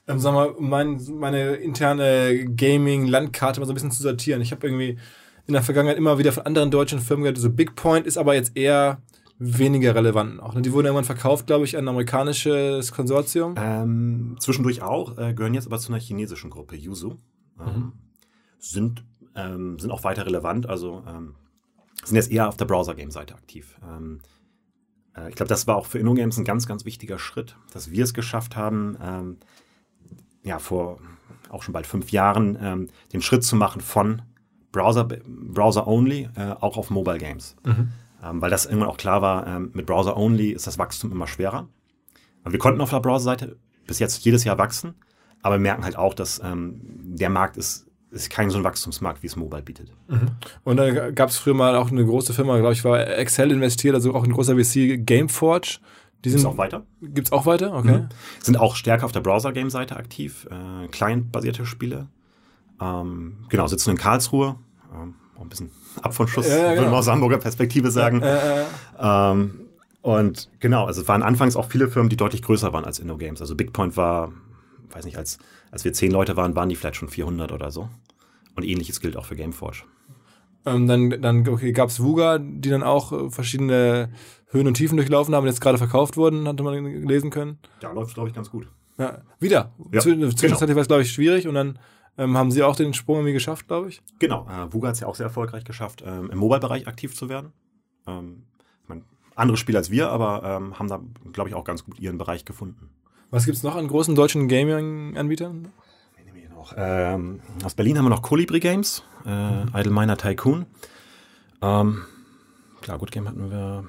Ähm, sag mal, um mein, meine interne Gaming-Landkarte mal so ein bisschen zu sortieren. Ich habe irgendwie in der Vergangenheit immer wieder von anderen deutschen Firmen gehört, so Big Point ist aber jetzt eher weniger relevant auch. ne? Die wurden irgendwann verkauft, glaube ich, an ein amerikanisches Konsortium. Ähm, zwischendurch auch, äh, gehören jetzt aber zu einer chinesischen Gruppe, Yuzu. Ähm, sind, ähm, sind auch weiter relevant, also ähm, sind jetzt eher auf der Browser-Game-Seite aktiv. Ähm, äh, ich glaube, das war auch für InnoGames ein ganz, ganz wichtiger Schritt, dass wir es geschafft haben, ähm, ja, vor auch schon bald fünf Jahren, den Schritt zu machen von Browser, Browser only äh, auch auf Mobile Games. Ähm, weil das irgendwann auch klar war, ähm, mit Browser only ist das Wachstum immer schwerer. Wir konnten auf der Browser-Seite bis jetzt jedes Jahr wachsen, aber wir merken halt auch, dass ähm, der Markt ist, ist kein so ein Wachstumsmarkt, wie es Mobile bietet. Und dann gab es früher mal auch eine große Firma, glaube ich, war Excel investiert, also auch ein großer VC, Gameforge. Die sind auch weiter. Gibt's auch weiter? Okay. Sind auch stärker auf der Browser-Game-Seite aktiv, äh, client-basierte Spiele. Ähm, genau, sitzen in Karlsruhe ähm, ein bisschen ab von Schuss, Ja, ja, würde genau. man aus Hamburger Perspektive sagen. Äh, äh, Ähm, und genau, also es waren anfangs auch viele Firmen, die deutlich größer waren als InnoGames. Also BigPoint war, weiß nicht, als, als wir zehn Leute waren, waren die vielleicht schon 400 oder so. Und ähnliches gilt auch für Gameforge. ähm, dann dann okay, gab es Vuga, die dann auch äh, verschiedene Höhen und Tiefen durchlaufen haben jetzt gerade verkauft wurden, hatte man lesen können. Da läuft glaube ich, ganz gut. Ja, wieder. Ja, Zw- Zwischenzeitlich genau. war es, glaube ich, schwierig und dann ähm, haben sie auch den Sprung irgendwie geschafft, glaube ich. Genau, äh, Vuga hat es ja auch sehr erfolgreich geschafft, ähm, im Mobile-Bereich aktiv zu werden. Ähm, ich mein, andere Spieler als wir, aber ähm, haben da, glaube ich, auch ganz gut ihren Bereich gefunden. Was gibt's noch an großen deutschen Gaming-Anbietern? Ähm, aus Berlin haben wir noch Colibri Games, äh, Idle Miner Tycoon. Ähm, klar, Good Game hatten wir.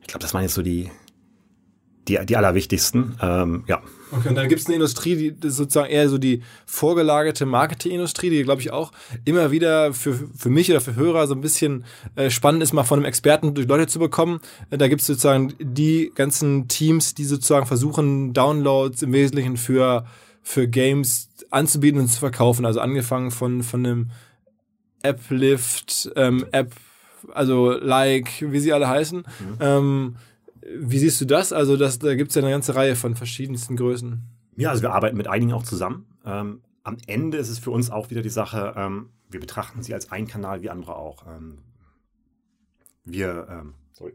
Ich glaube, das waren jetzt so die, die, die allerwichtigsten. Ähm, ja, Okay, und dann gibt es eine Industrie, die das ist sozusagen eher so die vorgelagerte Marketingindustrie, die, glaube ich, auch immer wieder für, für mich oder für Hörer so ein bisschen äh, spannend ist, mal von einem Experten durch Leute zu bekommen. Äh, da gibt es sozusagen die ganzen Teams, die sozusagen versuchen, Downloads im Wesentlichen für, für Games anzubieten und zu verkaufen. Also angefangen von, von einem App-Lift, ähm, App, also Like, wie sie alle heißen. Ähm, wie siehst du das? Also das, da gibt es ja eine ganze Reihe von verschiedensten Größen. Ja, also wir arbeiten mit einigen auch zusammen. Ähm, am Ende ist es für uns auch wieder die Sache, ähm, wir betrachten sie als ein Kanal wie andere auch. Ähm, wir, ähm, sorry.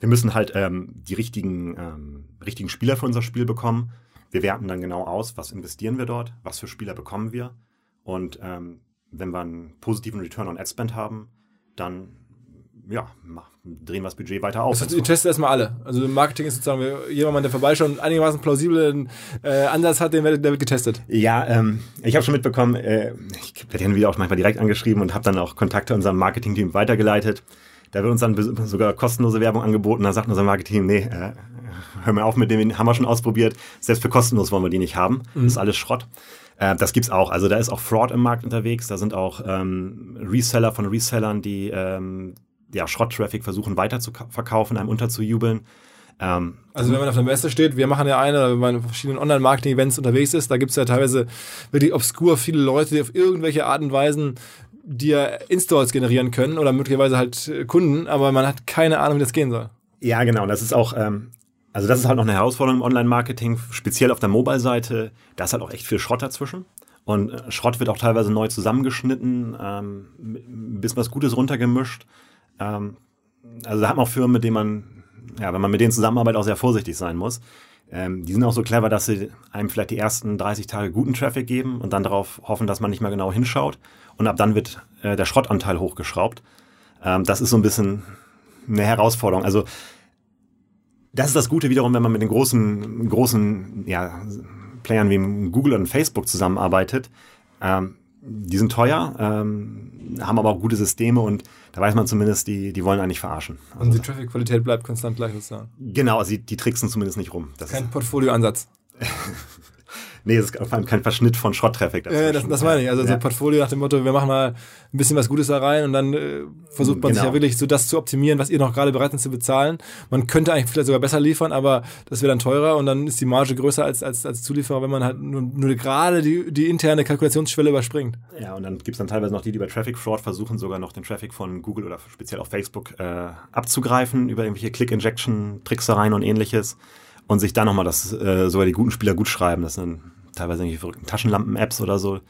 wir müssen halt ähm, die richtigen, ähm, richtigen Spieler für unser Spiel bekommen. Wir werten dann genau aus, was investieren wir dort, was für Spieler bekommen wir. Und wenn wir einen positiven Return on Ad Spend haben, dann ja, drehen wir das Budget weiter auf. Also, ihr testet erstmal alle. Also Marketing ist sozusagen, jemand, der vorbeischaut und einigermaßen plausiblen äh, Ansatz hat, den wird, der wird getestet. Ja, ähm, ich habe schon mitbekommen, äh, ich werde hin wieder auch manchmal direkt angeschrieben und habe dann auch Kontakte unserem Marketing-Team weitergeleitet. Da wird uns dann sogar kostenlose Werbung angeboten. Da sagt unser Marketing, nee, äh, hör mal auf mit dem, haben wir schon ausprobiert. Selbst für kostenlos wollen wir die nicht haben. Das ist alles Schrott. Äh, das gibt's auch. Also da ist auch Fraud im Markt unterwegs. Da sind auch ähm, Reseller von Resellern, die ähm, ja, Schrott-Traffic versuchen weiter zu ka- verkaufen, einem unterzujubeln. Ähm, Also wenn man auf der Messe steht, wir machen ja eine, oder wenn man in verschiedenen Online-Marketing-Events unterwegs ist, da gibt es ja teilweise wirklich obskur viele Leute, die auf irgendwelche Art und Weisen dir Installs generieren können oder möglicherweise halt äh, Kunden, aber man hat keine Ahnung, wie das gehen soll. Ja, genau. Und das ist auch, ähm, also das ist halt noch eine Herausforderung im Online-Marketing, speziell auf der Mobile-Seite. Da ist halt auch echt viel Schrott dazwischen. Und äh, Schrott wird auch teilweise neu zusammengeschnitten, ähm, ein bisschen was Gutes runtergemischt. Ähm, also da hat man auch Firmen, mit denen man, ja, wenn man mit denen zusammenarbeitet, auch sehr vorsichtig sein muss. Ähm, die sind auch so clever, dass sie einem vielleicht die ersten 30 Tage guten Traffic geben und dann darauf hoffen, dass man nicht mehr genau hinschaut. Und ab dann wird äh, der Schrottanteil hochgeschraubt. Ähm, das ist so ein bisschen eine Herausforderung. Also das ist das Gute wiederum, wenn man mit den großen, großen ja, Playern wie Google und Facebook zusammenarbeitet. Ähm, die sind teuer, ähm, haben aber auch gute Systeme und da weiß man zumindest, die, die wollen eigentlich verarschen. Und die Traffic-Qualität bleibt konstant gleich sozusagen. Genau, also die, die tricksen zumindest nicht rum. Das Kein Portfolioansatz. nee, es ist vor allem kein Verschnitt von Schrott-Traffic. Ja, das, das meine ich. Also so Ja. ein Portfolio nach dem Motto, wir machen mal ein bisschen was Gutes da rein und dann äh, versucht man sich Genau. ja wirklich so das zu optimieren, was ihr noch gerade bereit seid zu bezahlen. Man könnte eigentlich vielleicht sogar besser liefern, aber das wäre dann teurer und dann ist die Marge größer als, als, als Zulieferer, wenn man halt nur, nur gerade die, die interne Kalkulationsschwelle überspringt. Ja, und dann gibt's dann teilweise noch die, die bei Traffic Fraud versuchen, sogar noch den Traffic von Google oder speziell auf Facebook äh, abzugreifen über irgendwelche Click-Injection-Tricksereien und ähnliches und sich dann nochmal das, äh, sogar die guten Spieler gut schreiben. Das sind teilweise irgendwelche verrückten Taschenlampen-Apps oder so,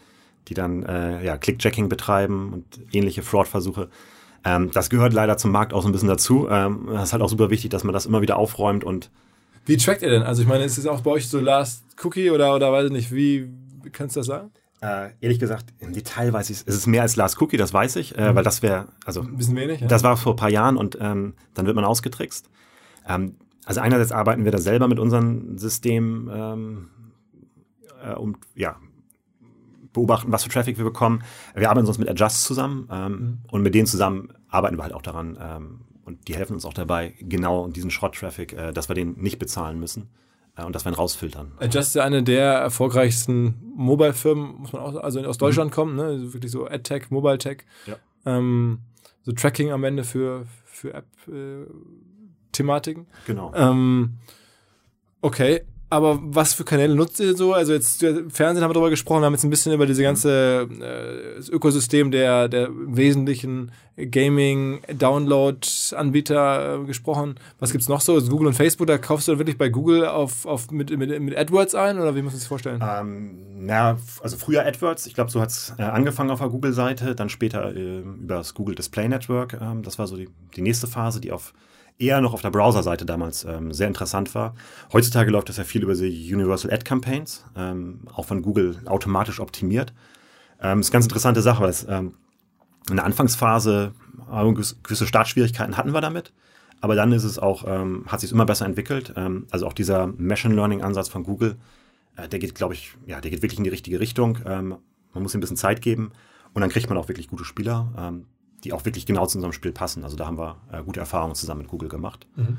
die dann äh, ja, Click-Jacking betreiben und ähnliche Fraud-Versuche. Ähm, das gehört leider zum Markt auch so ein bisschen dazu. Ähm, das ist halt auch super wichtig, dass man das immer wieder aufräumt und Wie trackt ihr denn? Also ich meine, ist es auch bei euch so Last Cookie oder, oder weiß ich nicht, wie kannst du das sagen? äh, ehrlich gesagt, im Detail weiß ich es. Es ist mehr als Last Cookie, das weiß ich, äh, weil das wäre, also Ein bisschen wenig, ja? Das war vor ein paar Jahren und ähm, dann wird man ausgetrickst. Ähm, also einerseits arbeiten wir da selber mit unserem System, ähm, äh, um ja beobachten, was für Traffic wir bekommen. Wir arbeiten sonst mit Adjust zusammen ähm, und mit denen zusammen arbeiten wir halt auch daran ähm, und die helfen uns auch dabei, genau diesen Schrott-Traffic, äh, dass wir den nicht bezahlen müssen äh, und dass wir ihn rausfiltern. Adjust ist eine der erfolgreichsten Mobile-Firmen, muss man auch also aus Deutschland kommen, ne? Also wirklich so AdTech, Mobile-Tech. Ja. Ähm, so Tracking am Ende für, für App-Thematiken. Genau. Ähm, okay. Aber was für Kanäle nutzt ihr so? Also jetzt Fernsehen haben wir darüber gesprochen, wir haben jetzt ein bisschen über diese ganze äh, Ökosystem der, der wesentlichen Gaming-Download-Anbieter äh, gesprochen. Was gibt's noch so? Also Google und Facebook, da kaufst du wirklich bei Google auf, auf mit, mit, mit AdWords ein oder wie muss man sich vorstellen? Ähm, na, also früher AdWords, ich glaube, so hat's äh, angefangen auf der Google-Seite, dann später äh, über das Google Display Network. Ähm, das war so die, die nächste Phase, die auf eher noch auf der Browser-Seite damals ähm, sehr interessant war. Heutzutage läuft das ja viel über die Universal Ad Campaigns, ähm, auch von Google automatisch optimiert. Ähm, ist eine ganz interessante Sache, weil es ähm, in der Anfangsphase äh, gewisse Startschwierigkeiten hatten wir damit. Aber dann ist es auch, ähm, hat sich immer besser entwickelt. Ähm, also auch dieser Machine Learning Ansatz von Google, äh, der geht, glaube ich, ja, der geht wirklich in die richtige Richtung. Man muss ihm ein bisschen Zeit geben und dann kriegt man auch wirklich gute Spieler. Die auch wirklich genau zu unserem Spiel passen. Also da haben wir äh, gute Erfahrungen zusammen mit Google gemacht. Mhm.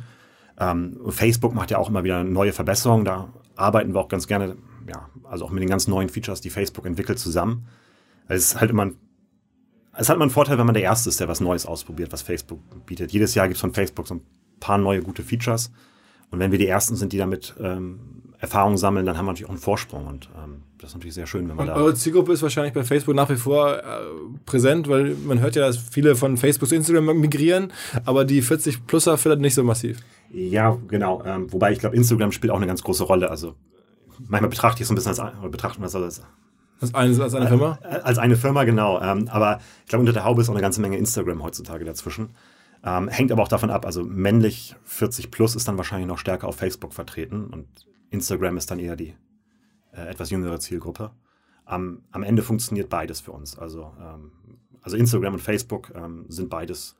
Ähm, Facebook macht ja auch immer wieder neue Verbesserungen. Da arbeiten wir auch ganz gerne, ja, also auch mit den ganz neuen Features, die Facebook entwickelt, zusammen. es ist halt immer ein, es hat immer einen Vorteil, wenn man der Erste ist, der was Neues ausprobiert, was Facebook bietet. Jedes Jahr gibt es von Facebook so ein paar neue gute Features. Und wenn wir die Ersten sind, die damit ähm, Erfahrungen sammeln, dann haben wir natürlich auch einen Vorsprung. Und ähm, das ist natürlich sehr schön, wenn man und da. Eure Zielgruppe ist wahrscheinlich bei Facebook nach wie vor äh, präsent, weil man hört ja, dass viele von Facebook zu Instagram migrieren, aber die 40-Pluser vielleicht nicht so massiv. Ja, genau. Ähm, wobei ich glaube, Instagram spielt auch eine ganz große Rolle. Also manchmal betrachte ich es so ein bisschen als, oder betrachten wir es als, als eine, als eine Firma? Äh, als eine Firma, genau. Ähm, aber ich glaube, unter der Haube ist auch eine ganze Menge Instagram heutzutage dazwischen. Ähm, hängt aber auch davon ab, also männlich 40 plus ist dann wahrscheinlich noch stärker auf Facebook vertreten und Instagram ist dann eher die äh, etwas jüngere Zielgruppe. Am, am Ende funktioniert beides für uns. Also, ähm, also Instagram und Facebook ähm, sind beides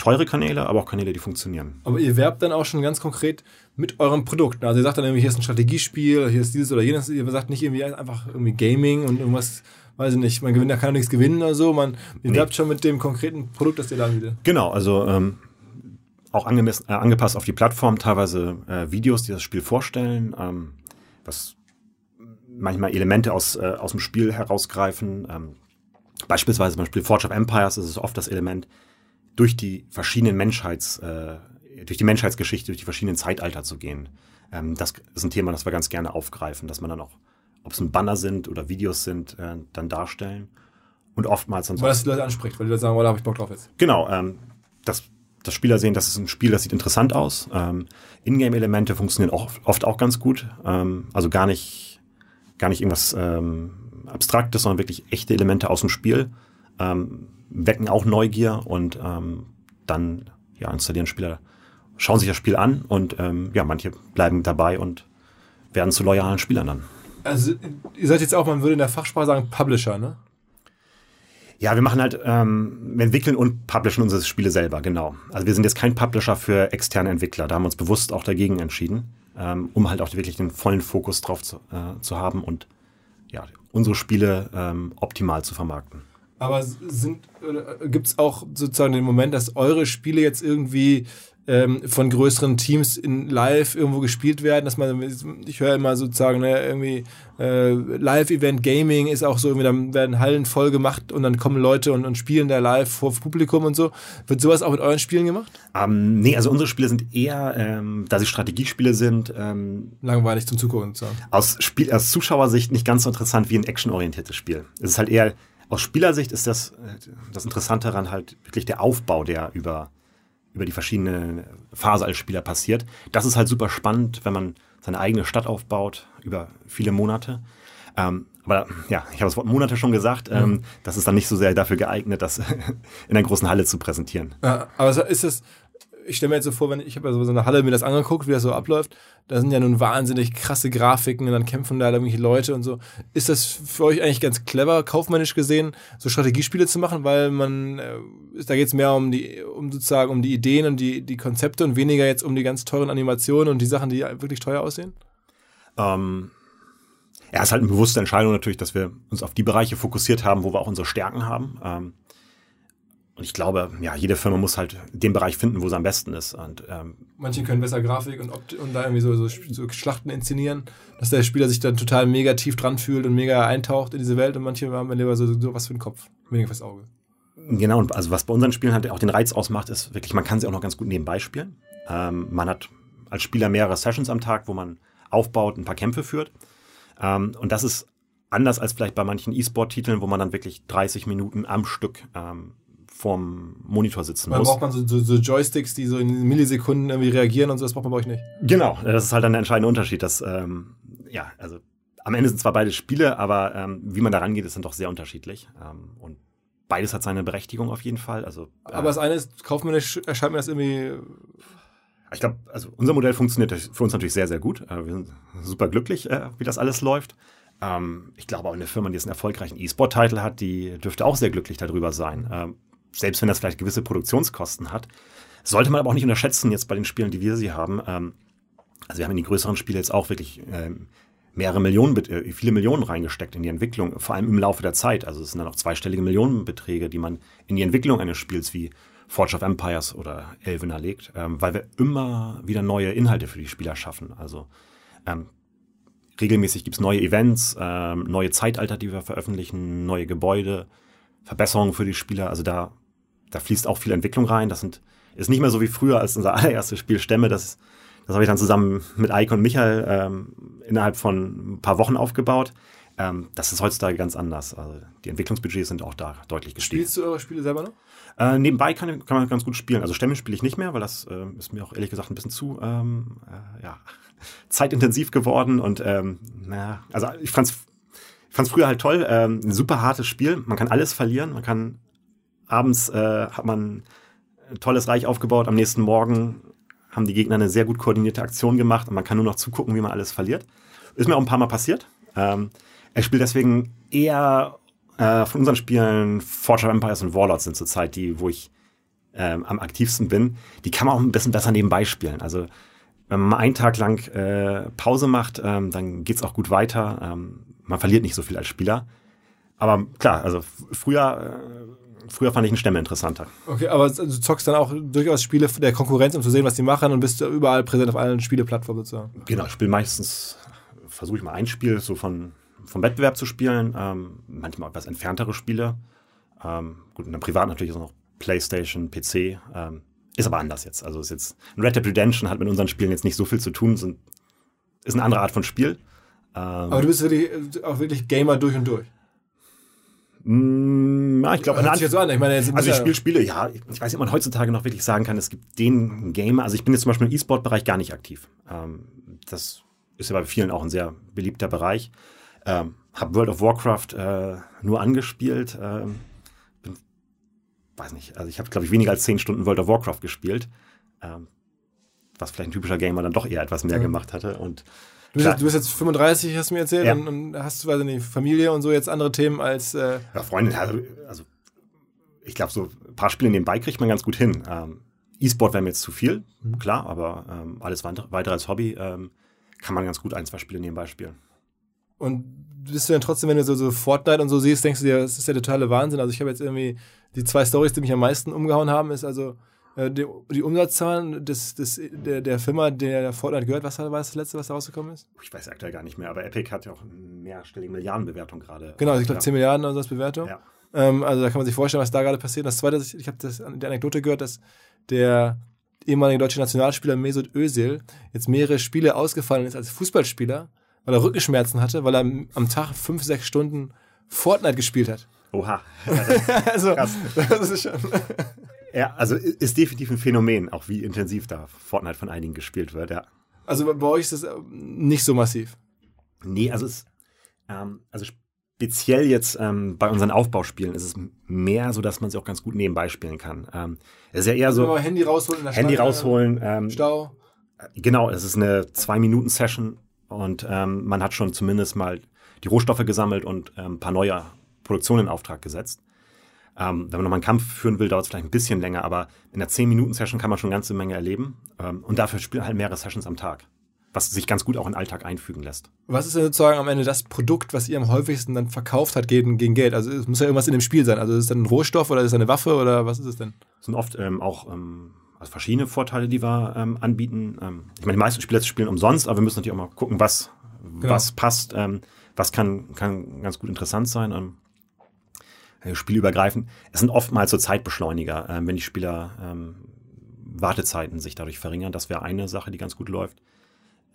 teure Kanäle, aber auch Kanäle, die funktionieren. Aber ihr werbt dann auch schon ganz konkret mit eurem Produkt. Also ihr sagt dann irgendwie, hier ist ein Strategiespiel, hier ist dieses oder jenes. Ihr sagt nicht irgendwie einfach irgendwie Gaming und irgendwas, weiß ich nicht, man gewinnt, da kann ja nichts gewinnen oder so. Man ihr nee. werbt schon mit dem konkreten Produkt, das ihr da anbietet. Genau, also ähm, auch angemessen, äh, angepasst auf die Plattform, teilweise äh, Videos, die das Spiel vorstellen, ähm, was manchmal Elemente aus, äh, aus dem Spiel herausgreifen. Ähm, beispielsweise beim Spiel Forge of Empires ist es oft das Element, durch die verschiedenen Menschheits, äh, durch die Menschheitsgeschichte, durch die verschiedenen Zeitalter zu gehen. Ähm, das ist ein Thema, das wir ganz gerne aufgreifen, dass man dann auch, ob es ein Banner sind oder Videos sind, äh, dann darstellen. Und oftmals dann Weil das die Leute anspricht, weil die Leute sagen, oh, da habe ich Bock drauf jetzt. Genau, ähm, das dass Spieler sehen, das ist ein Spiel, das sieht interessant aus. Ähm, Ingame-Elemente funktionieren auch, oft auch ganz gut. Ähm, also gar nicht, gar nicht irgendwas ähm, Abstraktes, sondern wirklich echte Elemente aus dem Spiel. Ähm, wecken auch Neugier und ähm, dann ja, installieren Spieler, schauen sich das Spiel an und ähm, ja, manche bleiben dabei und werden zu loyalen Spielern dann. Also ihr seid jetzt auch, man würde in der Fachsprache sagen, Publisher, ne? Ja, wir machen halt, ähm, wir entwickeln und publishen unsere Spiele selber, genau. Also wir sind jetzt kein Publisher für externe Entwickler. Da haben wir uns bewusst auch dagegen entschieden, ähm, um halt auch wirklich den vollen Fokus drauf zu, äh, zu haben und ja, unsere Spiele ähm, optimal zu vermarkten. Aber sind, gibt es auch sozusagen den Moment, dass eure Spiele jetzt irgendwie ähm, von größeren Teams in live irgendwo gespielt werden, dass man, ich höre immer sozusagen, ne, irgendwie äh, Live-Event Gaming ist auch so, irgendwie, dann werden Hallen voll gemacht und dann kommen Leute und, und spielen da live vor Publikum und so. Wird sowas auch mit euren Spielen gemacht? Ähm, nee, also unsere Spiele sind eher, ähm, da sie Strategiespiele sind, ähm, langweilig zum Zugucken. So. Aus, Spiel, aus Zuschauersicht nicht ganz so interessant wie ein actionorientiertes Spiel. Es ist halt eher, aus Spielersicht ist das, äh, das Interessante daran halt wirklich der Aufbau, der über über die verschiedenen Phase als Spieler passiert. Das ist halt super spannend, wenn man seine eigene Stadt aufbaut über viele Monate. Ähm, aber ja, ich habe das Wort Monate schon gesagt. Ähm, das ist dann nicht so sehr dafür geeignet, das in einer großen Halle zu präsentieren. Ja, aber ist es, ich stelle mir jetzt so vor, wenn ich habe ja so eine Halle mir das angeguckt, wie das so abläuft. Da sind ja nun wahnsinnig krasse Grafiken und dann kämpfen da irgendwelche Leute und so. Ist das für euch eigentlich ganz clever, kaufmännisch gesehen, so Strategiespiele zu machen, weil man äh, da geht es mehr um die, um sozusagen um die Ideen und die, die Konzepte und weniger jetzt um die ganz teuren Animationen und die Sachen, die wirklich teuer aussehen? Ähm, ja, es ist halt eine bewusste Entscheidung natürlich, dass wir uns auf die Bereiche fokussiert haben, wo wir auch unsere Stärken haben. Ähm, und ich glaube, ja, jede Firma muss halt den Bereich finden, wo sie am besten ist. Und, ähm, Manche können besser Grafik und, und da irgendwie so, so, so, Schlachten inszenieren, dass der Spieler sich dann total mega tief dran fühlt und mega eintaucht in diese Welt und manche haben lieber so, so was für den Kopf, weniger fürs Auge. Genau, und also was bei unseren Spielen halt auch den Reiz ausmacht, ist wirklich, man kann sie auch noch ganz gut nebenbei spielen. Ähm, man hat als Spieler mehrere Sessions am Tag, wo man aufbaut, ein paar Kämpfe führt. Ähm, und das ist anders als vielleicht bei manchen E-Sport-Titeln, wo man dann wirklich 30 Minuten am Stück ähm, vorm Monitor sitzen Man muss. braucht man so, so, so Joysticks, die so in Millisekunden irgendwie reagieren und so, das braucht man bei euch nicht. Genau, das ist halt dann der entscheidende Unterschied. Dass, ähm, ja, also am Ende sind zwar beide Spiele, aber ähm, wie man da rangeht, ist dann doch sehr unterschiedlich. Ähm, und beides hat seine Berechtigung auf jeden Fall. Also, äh, Aber das eine ist, kaufmännisch erscheint mir das irgendwie. ich glaube, also unser Modell funktioniert für uns natürlich sehr, sehr gut. Äh, wir sind super glücklich, äh, wie das alles läuft. Ähm, ich glaube auch eine Firma, die jetzt einen erfolgreichen E-Sport-Titel hat, die dürfte auch sehr glücklich darüber sein. Selbst wenn das vielleicht gewisse Produktionskosten hat. Sollte man aber auch nicht unterschätzen jetzt bei den Spielen, die wir sie haben. Ähm, also wir haben in die größeren Spiele jetzt auch wirklich ähm, mehrere Millionen, äh, viele Millionen reingesteckt in die Entwicklung, vor allem im Laufe der Zeit. Also es sind dann auch zweistellige Millionenbeträge, die man in die Entwicklung eines Spiels wie Forge of Empires oder Elvener legt, ähm, weil wir immer wieder neue Inhalte für die Spieler schaffen. Also ähm, regelmäßig gibt's neue Events, ähm, neue Zeitalter, die wir veröffentlichen, neue Gebäude, Verbesserungen für die Spieler. Also da, da fließt auch viel Entwicklung rein. Das sind, ist nicht mehr so wie früher als unser allererstes Spiel Stämme. Das, das habe ich dann zusammen mit Eike und Michael ähm, innerhalb von ein paar Wochen aufgebaut. Ähm, das ist heutzutage ganz anders. Also die Entwicklungsbudgets sind auch da deutlich gestiegen. Spielst du eure Spiele selber noch? Äh, nebenbei kann, kann man ganz gut spielen. Also Stämme spiele ich nicht mehr, weil das äh, ist mir auch ehrlich gesagt ein bisschen zu ähm, äh, ja, zeitintensiv geworden. Und ähm, naja, also ich fand's, ich fand's früher halt toll. Ähm, ein super hartes Spiel. Man kann alles verlieren. Man kann abends äh, hat man ein tolles Reich aufgebaut. Am nächsten Morgen haben die Gegner eine sehr gut koordinierte Aktion gemacht und man kann nur noch zugucken, wie man alles verliert. Ist mir auch ein paar Mal passiert. Ähm, ich spiele deswegen eher äh, von unseren Spielen Forge of Empires und Warlords sind zurzeit die, wo ich ähm, am aktivsten bin. Die kann man auch ein bisschen besser nebenbei spielen. Also wenn man einen Tag lang äh, Pause macht, ähm, dann geht's auch gut weiter. Ähm, man verliert nicht so viel als Spieler. Aber klar, also früher, äh, früher fand ich einen Stämme interessanter. Okay, aber du zockst dann auch durchaus Spiele der Konkurrenz, um zu sehen, was die machen und bist überall präsent auf allen Spieleplattformen sozusagen. Genau, ich spiele meistens, versuche ich mal ein Spiel so von, vom Wettbewerb zu spielen, ähm, manchmal etwas entferntere Spiele. Ähm, gut, und dann privat natürlich ist auch noch PlayStation, PC. Ähm, ist aber anders jetzt. Also ist jetzt Red Dead Redemption hat mit unseren Spielen jetzt nicht so viel zu tun, sind, ist eine andere Art von Spiel. Ähm, Aber du bist wirklich, auch wirklich Gamer durch und durch. Mh, ja, ich glaube, so an. Ich meine, also ich spiele Spiele, ja, ich weiß nicht, ob man heutzutage noch wirklich sagen kann, es gibt den Gamer, also ich bin jetzt zum Beispiel im E-Sport-Bereich gar nicht aktiv. Ähm, das ist ja bei vielen auch ein sehr beliebter Bereich. Ähm, hab World of Warcraft äh, nur angespielt. Ähm, bin, weiß nicht, also ich habe, glaube ich, weniger als zehn Stunden World of Warcraft gespielt. Ähm, was vielleicht ein typischer Gamer dann doch eher etwas mehr Ja. gemacht hatte. Und Du bist, du bist jetzt 35, hast du mir erzählt, Ja. und, und hast, weiß ich nicht, Familie und so jetzt andere Themen als. Äh, Ja, Freunde, also, also ich glaube, so ein paar Spiele nebenbei kriegt man ganz gut hin. Ähm, E-Sport wäre mir jetzt zu viel, klar, aber ähm, alles weitere, als Hobby ähm, kann man ganz gut ein, zwei Spiele nebenbei spielen. und bist du dann trotzdem, wenn du so, so Fortnite und so siehst, denkst du dir, das ist der totale Wahnsinn. Also ich habe jetzt irgendwie die zwei Stories, die mich am meisten umgehauen haben, ist also die, die Umsatzzahlen des, des, der, der Firma, der Fortnite gehört. Was war das letzte, was da rausgekommen ist? Ich weiß aktuell gar nicht mehr, aber Epic hat ja auch mehrstellige Milliardenbewertung gerade. Genau, ich glaube ja. 10 Milliarden oder so als Bewertung. Ja. Ähm, also da kann man sich vorstellen, was da gerade passiert. Das zweite, ich, ich habe die Anekdote gehört, dass der ehemalige deutsche Nationalspieler Mesut Özil jetzt mehrere Spiele ausgefallen ist als Fußballspieler, weil er Rückenschmerzen hatte, weil er am, Tag fünf, sechs Stunden Fortnite gespielt hat. Oha. Also, Krass. das ist schon. Ja, also ist definitiv ein Phänomen, auch wie intensiv da Fortnite von einigen gespielt wird, ja. Also bei euch ist das äh, nicht so massiv. Nee, also es, ähm, also speziell jetzt ähm, bei unseren Aufbauspielen ist es mehr so, dass man sie auch ganz gut nebenbei spielen kann. Ähm, es ist ja eher Also, so Handy rausholen in der Handy Schlange, rausholen. Ähm, Stau. genau, es ist eine Zwei-Minuten-Session und ähm, man hat schon zumindest mal die Rohstoffe gesammelt und ähm, ein paar neue Produktionen in Auftrag gesetzt. Ähm, wenn man nochmal einen Kampf führen will, dauert es vielleicht ein bisschen länger, aber in einer 10-Minuten-Session kann man schon eine ganze Menge erleben. Ähm, und dafür spielen halt mehrere Sessions am Tag, was sich ganz gut auch in den Alltag einfügen lässt. Was ist denn sozusagen am Ende das Produkt, was ihr am häufigsten dann verkauft hat gegen, gegen Geld? Also es muss ja irgendwas in dem Spiel sein. Also ist es dann ein Rohstoff oder ist es eine Waffe oder was ist es denn? Es sind oft ähm, auch ähm, also verschiedene Vorteile, die wir ähm, anbieten. Ähm, ich meine, die meisten Spieler spielen umsonst, aber wir müssen natürlich auch mal gucken, was, was passt, was kann, kann ganz gut interessant sein. Äh, spielübergreifend. Es sind oftmals so Zeitbeschleuniger, ähm, wenn die Spieler ähm, Wartezeiten sich dadurch verringern. Das wäre eine Sache, die ganz gut läuft.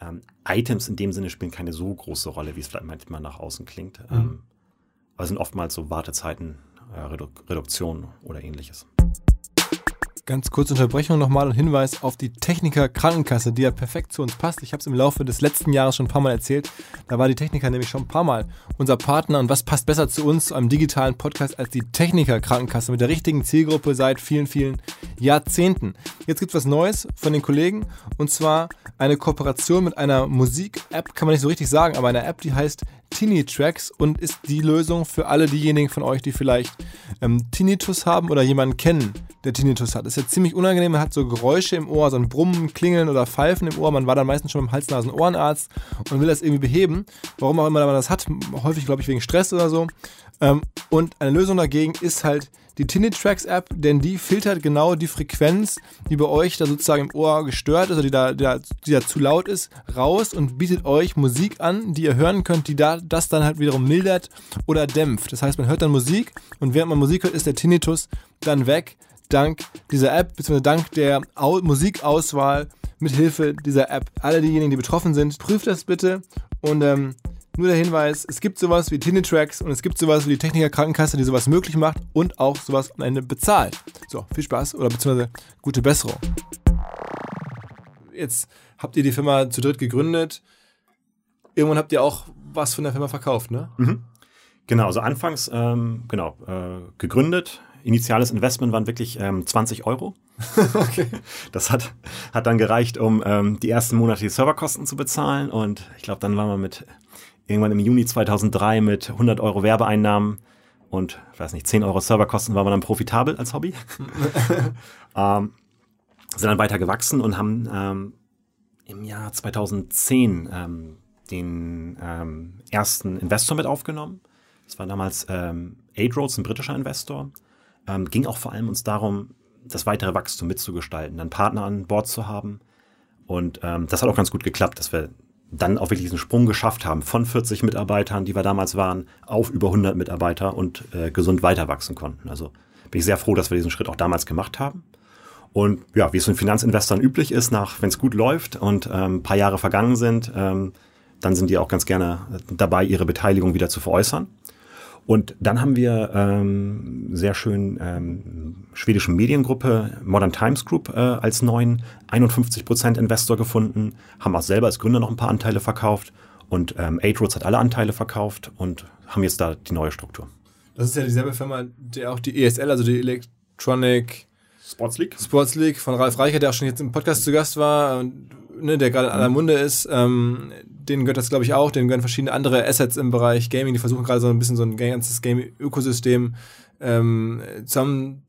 Ähm, Items in dem Sinne spielen keine so große Rolle, wie es vielleicht manchmal nach außen klingt. Mhm. Ähm, aber sind oftmals so Wartezeiten, äh, Redu Reduktion oder ähnliches. Ganz kurze Unterbrechung nochmal und Hinweis auf die Techniker Krankenkasse, die ja perfekt zu uns passt. Ich habe es im Laufe des letzten Jahres schon ein paar Mal erzählt. Da war die Techniker nämlich schon ein paar Mal unser Partner. Und was passt besser zu uns, zu einem digitalen Podcast, als die Techniker Krankenkasse mit der richtigen Zielgruppe seit vielen, vielen Jahrzehnten. Jetzt gibt es was Neues von den Kollegen und zwar eine Kooperation mit einer Musik-App, kann man nicht so richtig sagen, aber eine App, die heißt Tini Tracks und ist die Lösung für alle diejenigen von euch, die vielleicht ähm, Tinnitus haben oder jemanden kennen, der Tinnitus hat. Ist ja ziemlich unangenehm, man hat so Geräusche im Ohr, so ein Brummen, Klingeln oder Pfeifen im Ohr. Man war dann meistens schon beim Hals-Nasen-Ohrenarzt und will das irgendwie beheben. Warum auch immer man das hat, häufig glaube ich wegen Stress oder so. Ähm, und eine Lösung dagegen ist halt die Tinitracks App, denn die filtert genau die Frequenz, die bei euch da sozusagen im Ohr gestört ist oder die da, die da, die da zu laut ist, raus und bietet euch Musik an, die ihr hören könnt, die da, das dann halt wiederum mildert oder dämpft. Das heißt, man hört dann Musik und während man Musik hört, ist der Tinnitus dann weg, dank dieser App, beziehungsweise dank der Au Musikauswahl mit Hilfe dieser App. Alle diejenigen, die betroffen sind, prüft das bitte und ähm, nur der Hinweis, es gibt sowas wie Tracks und es gibt sowas wie die Techniker Krankenkasse, die sowas möglich macht und auch sowas am Ende bezahlt. So, viel Spaß oder beziehungsweise gute Besserung. Jetzt habt ihr die Firma zu dritt gegründet. Irgendwann habt ihr auch was von der Firma verkauft, ne? Mhm. Genau, also anfangs, ähm, genau, äh, gegründet. Initiales Investment waren wirklich ähm, 20 Euro. okay. Das hat, hat dann gereicht, um ähm, die ersten Monate die Serverkosten zu bezahlen. Und ich glaube, dann waren wir mit irgendwann im Juni 2003 mit 100 Euro Werbeeinnahmen und, ich weiß nicht, 10 Euro Serverkosten waren wir dann profitabel als Hobby. ähm, sind dann weiter gewachsen und haben ähm, im Jahr 2010 ähm, den ähm, ersten Investor mit aufgenommen. Das war damals ähm, Aid Roads, ein britischer Investor. Ähm, ging auch vor allem uns darum, das weitere Wachstum mitzugestalten, dann Partner an Bord zu haben. Und ähm, das hat auch ganz gut geklappt, dass wir dann auch wirklich diesen Sprung geschafft haben von 40 Mitarbeitern, die wir damals waren, auf über 100 Mitarbeiter und äh, gesund weiter wachsen konnten. Also bin ich sehr froh, dass wir diesen Schritt auch damals gemacht haben. Und ja, wie es in Finanzinvestoren üblich ist, nach wenn es gut läuft und ähm, ein paar Jahre vergangen sind, ähm, dann sind die auch ganz gerne dabei, ihre Beteiligung wieder zu veräußern. Und dann haben wir ähm, sehr schön ähm, schwedische Mediengruppe Modern Times Group äh, als neuen 51% Investor gefunden, haben auch selber als Gründer noch ein paar Anteile verkauft und ähm, Roads hat alle Anteile verkauft und haben jetzt da die neue Struktur. Das ist ja dieselbe Firma, die auch die ESL, also die Electronic Sports League. Sports League von Ralf Reicher, der auch schon jetzt im Podcast zu Gast war und ne, der gerade in aller Munde ist. Ähm, denen gehört das, glaube ich, auch. Denen gehören verschiedene andere Assets im Bereich Gaming. Die versuchen gerade so ein bisschen so ein ganzes Game-Ökosystem ähm, zusammen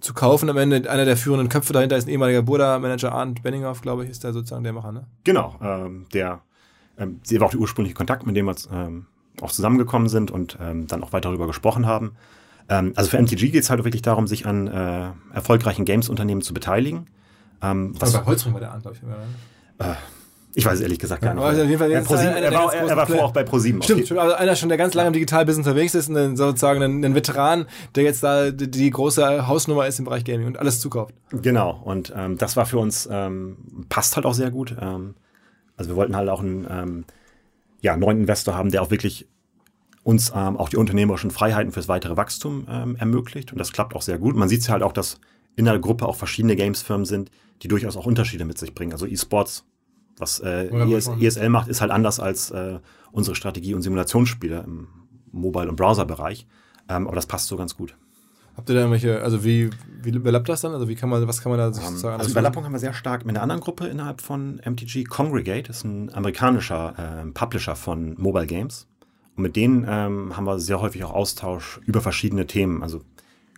zu kaufen am Ende. Einer der führenden Köpfe dahinter ist ein ehemaliger Burda-Manager, Arndt Benninghoff, glaube ich, ist der sozusagen der Macher, ne? Genau, ähm, der, ähm, sie war auch der ursprüngliche Kontakt, mit dem wir ähm, auch zusammengekommen sind und ähm, dann auch weiter darüber gesprochen haben. Ähm, also für MTG geht es halt wirklich darum, sich an äh, erfolgreichen Games-Unternehmen zu beteiligen. Ähm, was bei Holzring war der Arndt, glaube ich. Äh, ich weiß ehrlich gesagt gar nicht. Also er, war, er, war vorher auch bei ProSieben. Stimmt, stimmt, also einer schon, der ganz lange im Digitalbusiness unterwegs ist, und sozusagen ein, ein, Veteran, der jetzt da die, große Hausnummer ist im Bereich Gaming und alles zukauft. Genau, und ähm, das war für uns, ähm, passt halt auch sehr gut. Ähm, also wir wollten halt auch einen ähm, ja, neuen Investor haben, der auch wirklich uns ähm, auch die unternehmerischen Freiheiten fürs weitere Wachstum ähm, ermöglicht. Und das klappt auch sehr gut. Man sieht ja halt auch, dass in der Gruppe auch verschiedene Gamesfirmen sind, die durchaus auch Unterschiede mit sich bringen. Also E-Sports was äh, ES, ESL macht, ist halt anders als äh, unsere Strategie- und Simulationsspiele im Mobile- und Browser-Bereich. Ähm, aber das passt so ganz gut. Habt ihr da irgendwelche, also wie, wie überlappt das dann? Also wie kann man, was kann man da sozusagen? Um, also Überlappung haben wir sehr stark mit einer anderen Gruppe innerhalb von MTG. Congregate ist ein amerikanischer äh, Publisher von Mobile Games. Und mit denen ähm, haben wir sehr häufig auch Austausch über verschiedene Themen. Also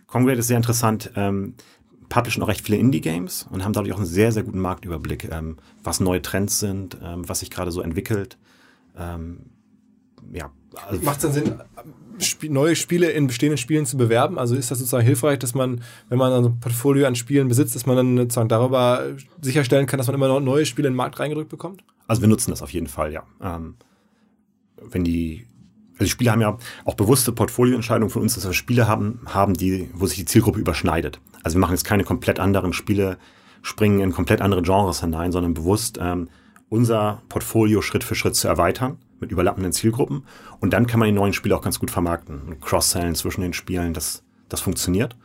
Congregate ist sehr interessant. Ähm, publishen auch recht viele Indie-Games und haben dadurch auch einen sehr, sehr guten Marktüberblick, ähm, was neue Trends sind, ähm, was sich gerade so entwickelt. Ähm, ja. Also Macht es dann Sinn, Sp neue Spiele in bestehenden Spielen zu bewerben? Also ist das sozusagen hilfreich, dass man, wenn man ein Portfolio an Spielen besitzt, dass man dann sozusagen darüber sicherstellen kann, dass man immer noch neue Spiele in den Markt reingedrückt bekommt? Also wir nutzen das auf jeden Fall, ja. Ähm, wenn die also die Spiele haben ja auch bewusste Portfolioentscheidungen von uns, dass wir Spiele haben, haben, die, wo sich die Zielgruppe überschneidet. Also wir machen jetzt keine komplett anderen Spiele, springen in komplett andere Genres hinein, sondern bewusst, ähm, unser Portfolio Schritt für Schritt zu erweitern mit überlappenden Zielgruppen. Und dann kann man die neuen Spiele auch ganz gut vermarkten. Cross-Sellen zwischen den Spielen, das, das funktioniert.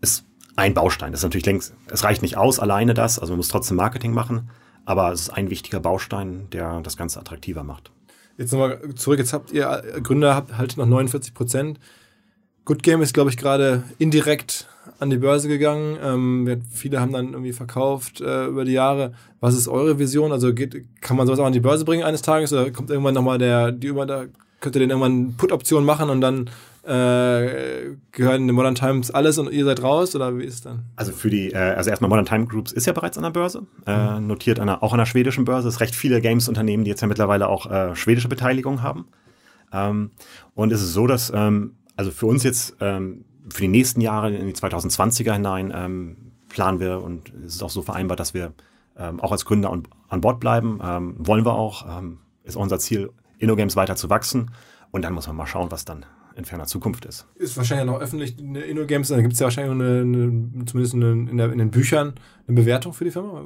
Ist ein Baustein. Das ist natürlich längst, es reicht nicht aus, alleine das. Also man muss trotzdem Marketing machen. Aber es ist ein wichtiger Baustein, der das Ganze attraktiver macht. Jetzt nochmal zurück. Jetzt habt ihr Gründer habt halt noch 49 Prozent. Good Game ist, glaube ich, gerade indirekt an die Börse gegangen. Ähm, viele haben dann irgendwie verkauft äh, über die Jahre. Was ist eure Vision? Also geht, kann man sowas auch an die Börse bringen eines Tages? Oder kommt irgendwann nochmal der, die über da, könnt ihr den irgendwann Put-Option machen und dann äh, gehören den Modern Times alles und ihr seid raus? Oder wie ist es dann? Also für die, äh, also erstmal Modern Time Groups ist ja bereits an der Börse, äh, notiert an einer, auch an der schwedischen Börse. Es ist recht viele Games-Unternehmen, die jetzt ja mittlerweile auch äh, schwedische Beteiligung haben. Ähm, und es ist so, dass ähm, also für uns jetzt ähm, für die nächsten Jahre in die 2020er hinein ähm, planen wir und es ist auch so vereinbart, dass wir ähm, auch als Gründer an, an Bord bleiben. Ähm, wollen wir auch. Ist unser Ziel, InnoGames weiter zu wachsen. Und dann muss man mal schauen, was dann in ferner Zukunft ist. Ist wahrscheinlich noch öffentlich eine InnoGames, da gibt es ja wahrscheinlich eine, eine zumindest eine, in, der, in, den Büchern, eine Bewertung für die Firma?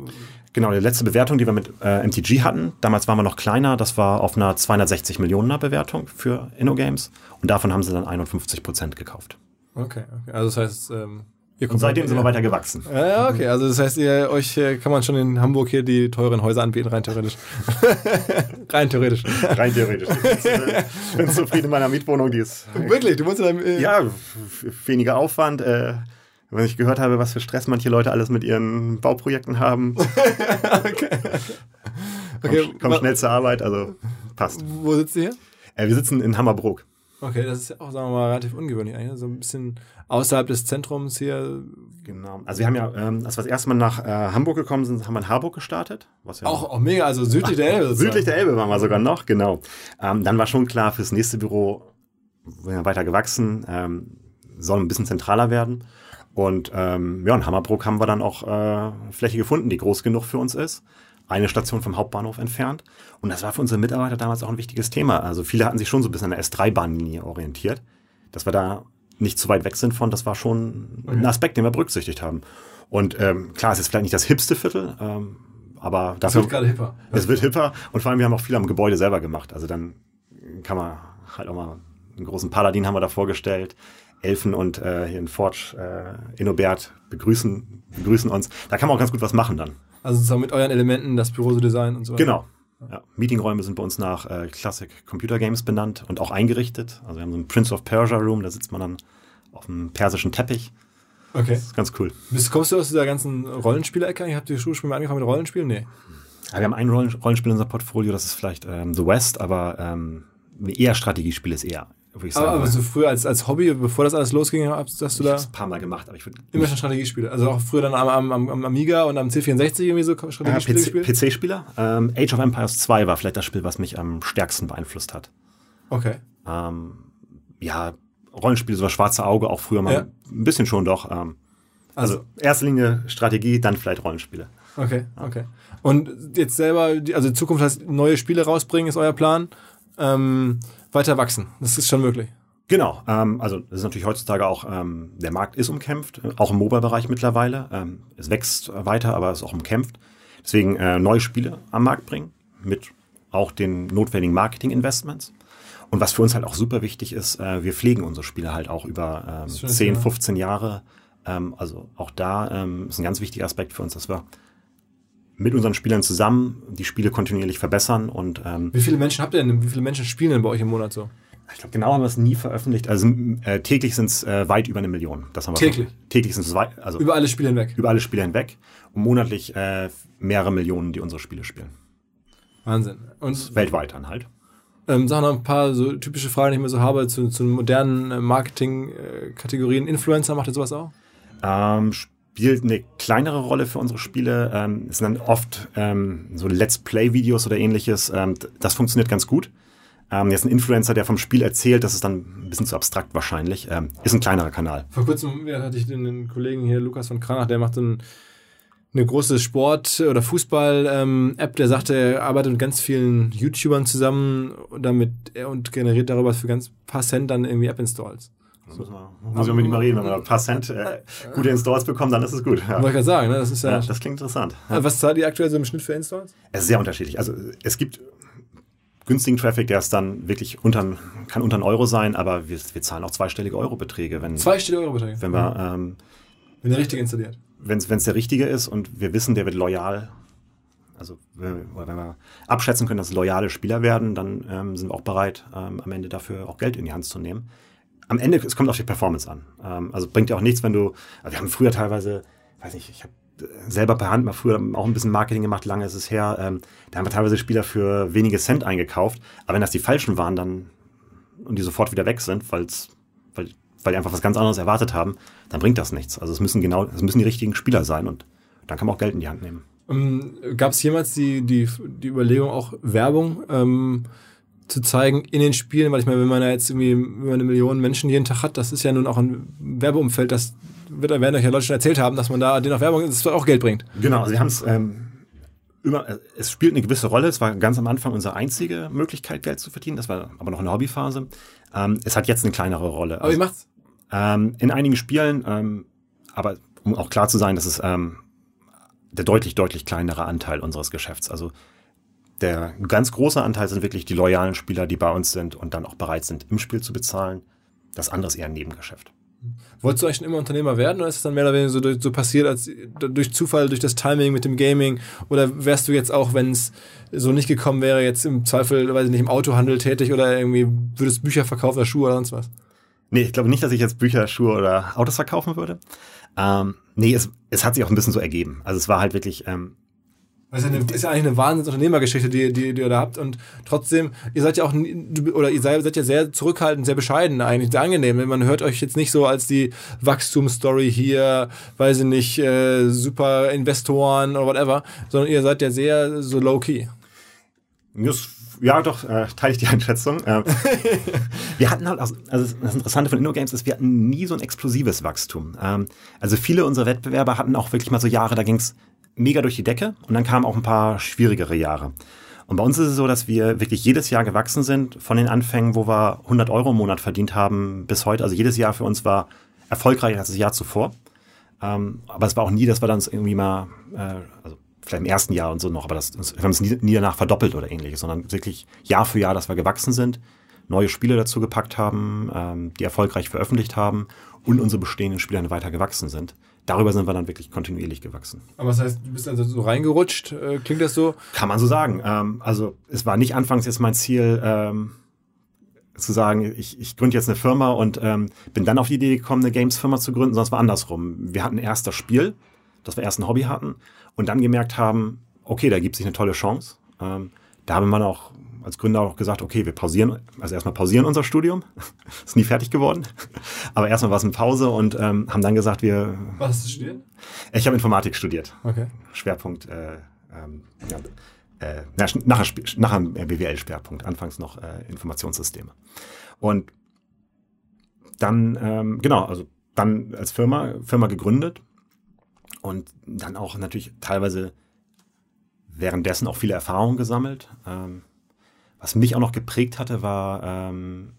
Genau, die letzte Bewertung, die wir mit äh, MTG hatten, damals waren wir noch kleiner, das war auf einer 260 Millionen Bewertung für InnoGames und davon haben sie dann 51 Prozent gekauft. Okay, okay. Also das heißt, ähm, und seitdem sind wir weiter gewachsen. Ja, okay. Also das heißt, ihr, euch äh, kann man schon in Hamburg hier die teuren Häuser anbieten, rein theoretisch. rein theoretisch. rein theoretisch. Ich bin zufrieden in meiner Mietwohnung, die ist. Wirklich? Du musst dann, äh Ja, weniger Aufwand. Äh, wenn ich gehört habe, was für Stress manche Leute alles mit ihren Bauprojekten haben. okay. okay. Komm, komm schnell zur Arbeit, also passt. Wo sitzt ihr hier? Äh, wir sitzen in Hammerbrook. Okay, das ist ja auch, sagen wir mal, relativ ungewöhnlich eigentlich. So ein bisschen außerhalb des Zentrums hier. Genau. Also wir haben ja, ähm, als wir das erste Mal nach äh, Hamburg gekommen sind, haben wir in Harburg gestartet. Was ja auch, auch mega, also südlich der Elbe. südlich der Elbe waren wir sogar noch, genau. Ähm, dann war schon klar, fürs nächste Büro wir sind weiter gewachsen, ähm, soll ein bisschen zentraler werden. Und ähm, ja, in Hammerbrook haben wir dann auch äh, Fläche gefunden, die groß genug für uns ist eine Station vom Hauptbahnhof entfernt. Und das war für unsere Mitarbeiter damals auch ein wichtiges Thema. Also viele hatten sich schon so ein bisschen an der S3-Bahnlinie orientiert. Dass wir da nicht zu weit weg sind von, das war schon okay. ein Aspekt, den wir berücksichtigt haben. Und ähm, klar, es ist vielleicht nicht das hipste Viertel, ähm, aber dafür. Es wird gerade hipper. Es wird hipper und vor allem, wir haben auch viel am Gebäude selber gemacht. Also dann kann man halt auch mal einen großen Paladin haben wir da vorgestellt. Elfen und äh, hier in Forge, äh, Innobert begrüßen, begrüßen uns. Da kann man auch ganz gut was machen dann. Also sozusagen mit euren Elementen das Büro so designen und so weiter. Genau. Ja. Meetingräume sind bei uns nach äh, Classic Computer Games benannt und auch eingerichtet. Also wir haben so einen Prince of Persia Room, da sitzt man dann auf einem persischen Teppich. Okay. Das ist ganz cool. Bist, kommst du aus dieser ganzen Rollenspielecke? Habt ihr schon mal angefangen mit Rollenspielen? Nee. Ja, wir haben ein Rollenspiel in unserem Portfolio, das ist vielleicht ähm, The West, aber ähm, eher Strategiespiel ist eher. Aber, aber so früher als, als Hobby, bevor das alles losging, hast, du da. Ich ein paar Mal gemacht, aber ich würde. Immer schon Strategiespiele. Also auch früher dann am, am, am Amiga und am C64 irgendwie so Strategiespiele ja, PC, gespielt? PC-Spieler. Ähm, Age of Empires 2 war vielleicht das Spiel, was mich am stärksten beeinflusst hat. Okay. Ähm, ja, Rollenspiele, so das schwarze Auge, auch früher mal ja. ein bisschen schon doch. Ähm, also, also erste Linie Strategie, dann vielleicht Rollenspiele. Okay, okay. Und jetzt selber, also Zukunft heißt, neue Spiele rausbringen, ist euer Plan. Ähm, weiter wachsen. Das ist schon möglich. Genau, ähm, also das ist natürlich heutzutage auch, ähm, der Markt ist umkämpft, auch im Mobile-Bereich mittlerweile. Ähm, es wächst weiter, aber es ist auch umkämpft. Deswegen äh, neue Spiele am Markt bringen, mit auch den notwendigen Marketing-Investments. Und was für uns halt auch super wichtig ist, äh, wir pflegen unsere Spiele halt auch über ähm, 10, 15 Jahre. Ähm, also auch da ähm, ist ein ganz wichtiger Aspekt für uns, dass wir mit unseren Spielern zusammen die Spiele kontinuierlich verbessern. Und, ähm, Wie viele Menschen habt ihr denn? Wie viele Menschen spielen denn bei euch im Monat so? Ich glaube, genau haben wir es nie veröffentlicht. Also äh, täglich sind es äh, weit über eine Million. Das haben wir täglich? Schon. Täglich sind es weit. Also über alle Spiele hinweg? Über alle Spiele hinweg. Und monatlich äh, mehrere Millionen, die unsere Spiele spielen. Wahnsinn. Und weltweit dann halt. Ähm, sag noch ein paar so typische Fragen, die ich mir so habe zu, zu modernen äh, Marketing-Kategorien. Influencer macht ihr sowas auch? Ähm, spielt eine kleinere Rolle für unsere Spiele. Ähm, es sind dann oft ähm, so Let's Play-Videos oder ähnliches. Ähm, das funktioniert ganz gut. Ähm, jetzt ein Influencer, der vom Spiel erzählt, das ist dann ein bisschen zu abstrakt wahrscheinlich. Ähm, ist ein kleinerer Kanal. Vor kurzem hatte ich den Kollegen hier, Lukas von Kranach, der macht so ein, eine große Sport- oder Fußball-App, der sagte, er arbeitet mit ganz vielen YouTubern zusammen damit und generiert darüber für ganz paar Cent dann irgendwie App-Installs. So. Muss ich mit ihm mal reden, wenn wir ein paar Cent äh, gute Installs bekommen, dann ist es gut. Ja. Wollte ich gerade sagen, ne? das ist ja, ja. Das klingt interessant. Ja. Was zahlt ihr aktuell so im Schnitt für Installs? Es ist sehr unterschiedlich. Also es gibt günstigen Traffic, der ist dann wirklich unter, kann unter einen Euro sein, aber wir, wir zahlen auch zweistellige Eurobeträge. Wenn, zweistellige Eurobeträge? Wenn wir, ähm, wenn der richtige installiert. Wenn es der richtige ist und wir wissen, der wird loyal also wenn wir abschätzen können, dass loyale Spieler werden, dann ähm, sind wir auch bereit, ähm, am Ende dafür auch Geld in die Hand zu nehmen. Am Ende, es kommt auf die Performance an. Ähm, also bringt ja auch nichts, wenn du, also wir haben früher teilweise, weiß nicht, ich habe selber per Hand mal früher auch ein bisschen Marketing gemacht, lange ist es her. Ähm, da haben wir teilweise Spieler für wenige Cent eingekauft. Aber wenn das die falschen waren, dann und die sofort wieder weg sind, weil's, weil, weil die einfach was ganz anderes erwartet haben, dann bringt das nichts. Also es müssen genau, es müssen die richtigen Spieler sein und dann kann man auch Geld in die Hand nehmen. Ähm, Gab es jemals die, die, die Überlegung, auch Werbung ähm, zu zeigen in den Spielen? Weil ich meine, wenn man ja jetzt irgendwie über eine Million Menschen jeden Tag hat, das ist ja nun auch ein Werbeumfeld, das wird, werden euch ja Leute schon erzählt haben, dass man da den auch Werbung, das auch Geld bringt. Genau, also sie haben es ähm, immer, es spielt eine gewisse Rolle. Es war ganz am Anfang unsere einzige Möglichkeit, Geld zu verdienen. Das war aber noch eine Hobbyphase. Ähm, es hat jetzt eine kleinere Rolle. Aber also, wie macht's? Ähm, in einigen Spielen, ähm, aber um auch klar zu sein, dass es ähm, der deutlich, deutlich kleinere Anteil unseres Geschäfts. Also der ganz große Anteil sind wirklich die loyalen Spieler, die bei uns sind und dann auch bereit sind, im Spiel zu bezahlen. Das andere ist eher ein Nebengeschäft. Wolltest du eigentlich schon immer Unternehmer werden oder ist es dann mehr oder weniger so, so passiert als durch Zufall, durch das Timing mit dem Gaming? Oder wärst du jetzt auch, wenn es so nicht gekommen wäre, jetzt im Zweifel, weiß ich nicht, im Autohandel tätig oder irgendwie würdest Bücher verkaufen oder Schuhe oder sonst was? Nee, ich glaube nicht, dass ich jetzt Bücher, Schuhe oder Autos verkaufen würde. Ähm, nee, es, es hat sich auch ein bisschen so ergeben. Also es war halt wirklich. Ähm, das ist ja, eine, ist ja eigentlich eine Wahnsinnsunternehmergeschichte, die, die, die ihr da habt. Und trotzdem, ihr seid ja auch, oder ihr seid ja sehr zurückhaltend, sehr bescheiden eigentlich, sehr angenehm. Man hört euch jetzt nicht so als die Wachstumsstory hier, weiß ich nicht, äh, super Investoren oder whatever, sondern ihr seid ja sehr so low-key. Ja, doch, äh, teile ich die Einschätzung. Äh, wir hatten halt, also, also das Interessante von InnoGames ist, wir hatten nie so ein explosives Wachstum. Ähm, also viele unserer Wettbewerber hatten auch wirklich mal so Jahre, da ging es mega durch die Decke und dann kamen auch ein paar schwierigere Jahre. Und bei uns ist es so, dass wir wirklich jedes Jahr gewachsen sind, von den Anfängen, wo wir 100 Euro im Monat verdient haben, bis heute. Also jedes Jahr für uns war erfolgreicher als das Jahr zuvor. Ähm, aber es war auch nie, dass wir dann irgendwie mal, äh, also vielleicht im ersten Jahr und so noch, aber das, wir haben es nie, nie danach verdoppelt oder ähnliches, sondern wirklich Jahr für Jahr, dass wir gewachsen sind, neue Spiele dazu gepackt haben, ähm, die erfolgreich veröffentlicht haben und unsere bestehenden Spiele weiter gewachsen sind. Darüber sind wir dann wirklich kontinuierlich gewachsen. Aber was heißt, du bist also so reingerutscht? Äh, klingt das so? Kann man so sagen. Ähm, also es war nicht anfangs jetzt mein Ziel, ähm, zu sagen, ich, ich gründe jetzt eine Firma und ähm, bin dann auf die Idee gekommen, eine Games-Firma zu gründen, sondern es war andersrum. Wir hatten erst das Spiel, das wir erst ein Hobby hatten und dann gemerkt haben, okay, da gibt sich eine tolle Chance. Ähm, da haben wir auch als Gründer auch gesagt, okay, wir pausieren, also erstmal pausieren unser Studium. ist nie fertig geworden. Aber erstmal war es eine Pause und ähm, haben dann gesagt, wir. Was hast du studiert? Ich habe Informatik studiert. Okay. Schwerpunkt, äh, ähm, ja, äh, nachher, nachher BWL-Schwerpunkt, anfangs noch äh, Informationssysteme. Und dann, ähm, genau, also dann als Firma, Firma gegründet und dann auch natürlich teilweise währenddessen auch viele Erfahrungen gesammelt. Ähm, was mich auch noch geprägt hatte, war ähm,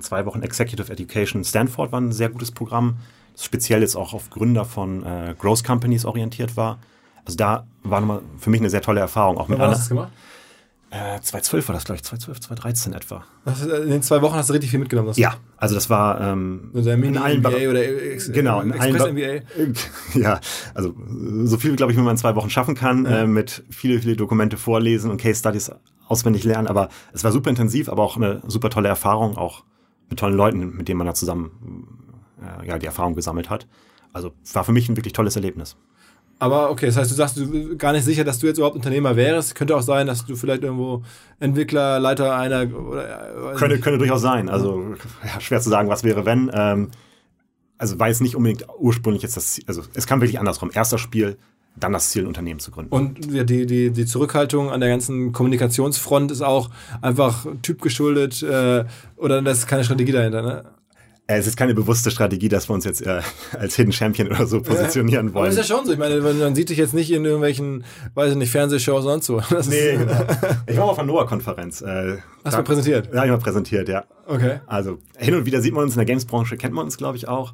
zwei Wochen Executive Education Stanford war ein sehr gutes Programm, das speziell jetzt auch auf Gründer von äh, Growth Companies orientiert war. Also da war nochmal für mich eine sehr tolle Erfahrung. Auch mit hast du das gemacht? Äh, 2012 war das, glaube ich, 2012, 2013 etwa. Äh, in den zwei Wochen hast du richtig viel mitgenommen. Ja, also das war ähm, also in allen MBA oder Ex genau, in Express allen MBA. Ja, also so viel, glaube ich, wie man in zwei Wochen schaffen kann, ja. äh, mit viele, viele Dokumente vorlesen und Case Studies auswendig lernen. Aber es war super intensiv, aber auch eine super tolle Erfahrung, auch mit tollen Leuten, mit denen man da zusammen äh, ja, die Erfahrung gesammelt hat. Also war für mich ein wirklich tolles Erlebnis. Aber okay, das heißt, du sagst, du bist gar nicht sicher, dass du jetzt überhaupt Unternehmer wärst. Könnte auch sein, dass du vielleicht irgendwo Entwickler, Leiter einer oder äh, könnte, könnte durchaus sein. Also ja, schwer zu sagen, was wäre, wenn. Ähm, also war jetzt nicht unbedingt ursprünglich jetzt das Ziel. Also es kam wirklich andersrum. Erster Spiel, dann das Ziel, ein Unternehmen zu gründen. Und ja, die, die, die Zurückhaltung an der ganzen Kommunikationsfront ist auch einfach typgeschuldet äh, oder da ist keine Strategie dahinter, ne? Es ist keine bewusste Strategie, dass wir uns jetzt äh, als Hidden Champion oder so positionieren Aber wollen. ist ja schon so. Ich meine, man, sieht dich jetzt nicht in irgendwelchen, weiß ich nicht, Fernsehshows und sonst so. Das nee, genau. Ich war mal auf einer Noah-Konferenz. Äh, Hast da- du präsentiert? Ja, ich mal präsentiert, ja. Okay. Also hin und wieder sieht man uns in der Games-Branche, kennt man uns, glaube ich, auch.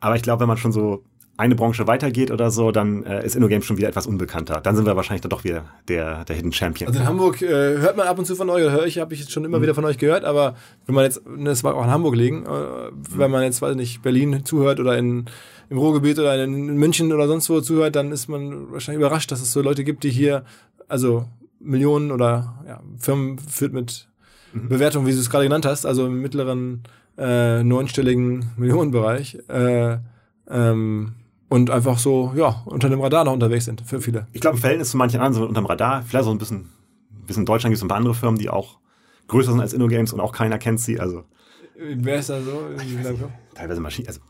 Aber ich glaube, wenn man schon so eine Branche weitergeht oder so, dann äh, ist InnoGames schon wieder etwas unbekannter. Dann sind wir wahrscheinlich dann doch wieder der, der Hidden Champion. Also in Hamburg äh, hört man ab und zu von euch, oder höre ich, habe ich jetzt schon immer wieder von euch gehört, aber wenn man jetzt, das mag auch in Hamburg liegen, äh, wenn man jetzt, weiß ich nicht, Berlin zuhört oder in, im Ruhrgebiet oder in München oder sonst wo zuhört, dann ist man wahrscheinlich überrascht, dass es so Leute gibt, die hier, also Millionen oder ja, Firmen führt mit Bewertungen, wie du es gerade genannt hast, also im mittleren äh, neunstelligen Millionenbereich äh, ähm, und einfach so, ja, unter dem Radar noch unterwegs sind für viele. ich glaube, im Verhältnis zu manchen anderen sind wir unterm Radar. Vielleicht auch ein bisschen, ein bisschen in Deutschland gibt es ein paar andere Firmen, die auch größer sind als InnoGames und auch keiner kennt sie. Also Wer ist da so? teilweise Maschinen, also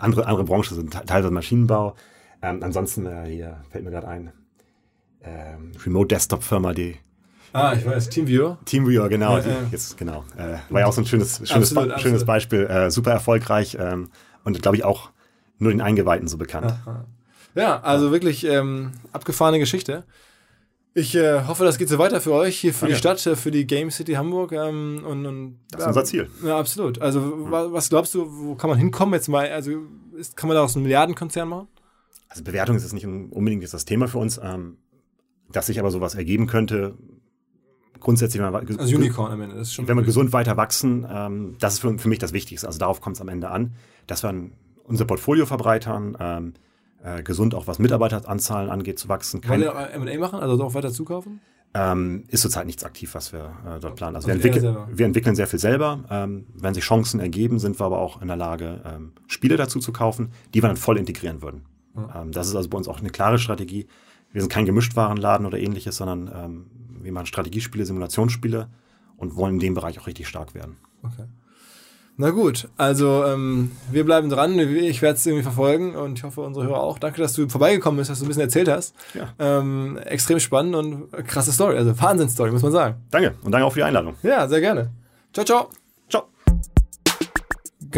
andere, andere Branchen sind te- teilweise Maschinenbau. Ähm, ansonsten äh, hier fällt mir gerade ein, ähm, Remote Desktop Firma, die Ah, ich weiß, Teamviewer. Teamviewer, genau, Ja, ja. jetzt genau, äh, war ja auch so ein schönes, schönes, Absolut, schönes absolut. Beispiel, äh, super erfolgreich ähm, und glaube ich auch nur den Eingeweihten so bekannt. Ja, also wirklich ähm, abgefahrene Geschichte. Ich äh, hoffe, das geht so weiter für euch, hier für die ja. Stadt, äh, für die Game City Hamburg. Ähm, und, und, Das ist unser Ziel. Ja, absolut. Also, wa was glaubst du, wo kann man hinkommen jetzt mal? Also, ist, kann man daraus einen Milliardenkonzern machen? Also Bewertung ist jetzt nicht unbedingt jetzt das Thema für uns, ähm, dass sich aber sowas ergeben könnte. Grundsätzlich, wenn wir, Also, Unicorn am Ende. Das ist schon wenn wir gesund weiter wachsen, ähm, das ist für, für mich das Wichtigste. Also darauf kommt es am Ende an, dass wir ein- unser Portfolio verbreitern, ähm, äh, gesund auch was Mitarbeiteranzahlen angeht zu wachsen. Wollen wir M&A machen, also auch weiter zukaufen? ähm, ist zurzeit nichts aktiv, was wir äh, dort planen. Also, wir, Also eher entwickeln, wir entwickeln sehr viel selber. Ähm, wenn sich Chancen ergeben, sind wir aber auch in der Lage, ähm, Spiele dazu zu kaufen, die wir dann voll integrieren würden. Ähm, das ist also bei uns auch eine klare Strategie. Wir sind kein Gemischtwarenladen oder ähnliches, sondern ähm, wir machen Strategiespiele, Simulationsspiele und wollen in dem Bereich auch richtig stark werden. Okay. Na gut, also ähm, wir bleiben dran. Ich werde es irgendwie verfolgen und ich hoffe, unsere Hörer auch. Danke, dass du vorbeigekommen bist, dass du ein bisschen erzählt hast. Ja. Ähm, extrem spannend und krasse Story, also Wahnsinn-Story, muss man sagen. Danke und danke auch für die Einladung. Ja, sehr gerne. Ciao, ciao.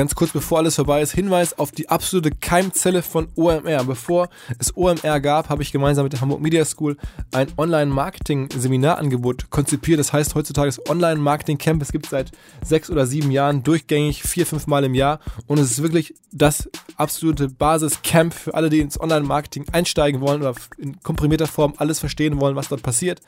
Ganz kurz bevor alles vorbei ist, Hinweis auf die absolute Keimzelle von OMR. Bevor es OMR gab, habe ich gemeinsam mit der Hamburg Media School ein Online-Marketing-Seminarangebot konzipiert. Das heißt heutzutage das Online-Marketing-Camp. Es gibt seit sechs oder sieben Jahren durchgängig vier, fünf Mal im Jahr. Und es ist wirklich das absolute Basis-Camp für alle, die ins Online-Marketing einsteigen wollen oder in komprimierter Form alles verstehen wollen, was dort passiert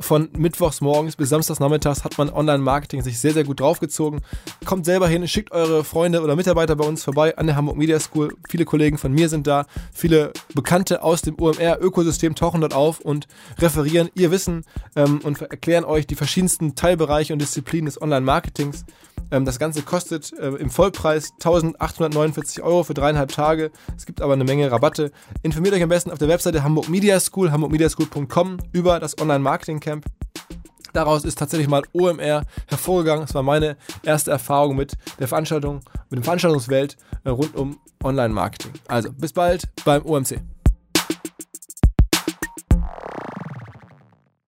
von mittwochs morgens bis samstags nachmittags hat man Online-Marketing sich sehr, sehr gut draufgezogen. Kommt selber hin, schickt eure Freunde oder Mitarbeiter bei uns vorbei an der Hamburg Media School. Viele Kollegen von mir sind da. Viele Bekannte aus dem OMR-Ökosystem tauchen dort auf und referieren ihr Wissen ähm, und erklären euch die verschiedensten Teilbereiche und Disziplinen des Online-Marketings. Ähm, das Ganze kostet äh, im Vollpreis 1849 Euro für dreieinhalb Tage. Es gibt aber eine Menge Rabatte. Informiert euch am besten auf der Webseite Hamburg Media School, hamburgmediaschool.com über das Online-Marketing-Camp. Daraus ist tatsächlich mal OMR hervorgegangen. Es war meine erste Erfahrung mit der Veranstaltung, mit dem Veranstaltungswelt äh, rund um Online-Marketing. Also bis bald beim OMC.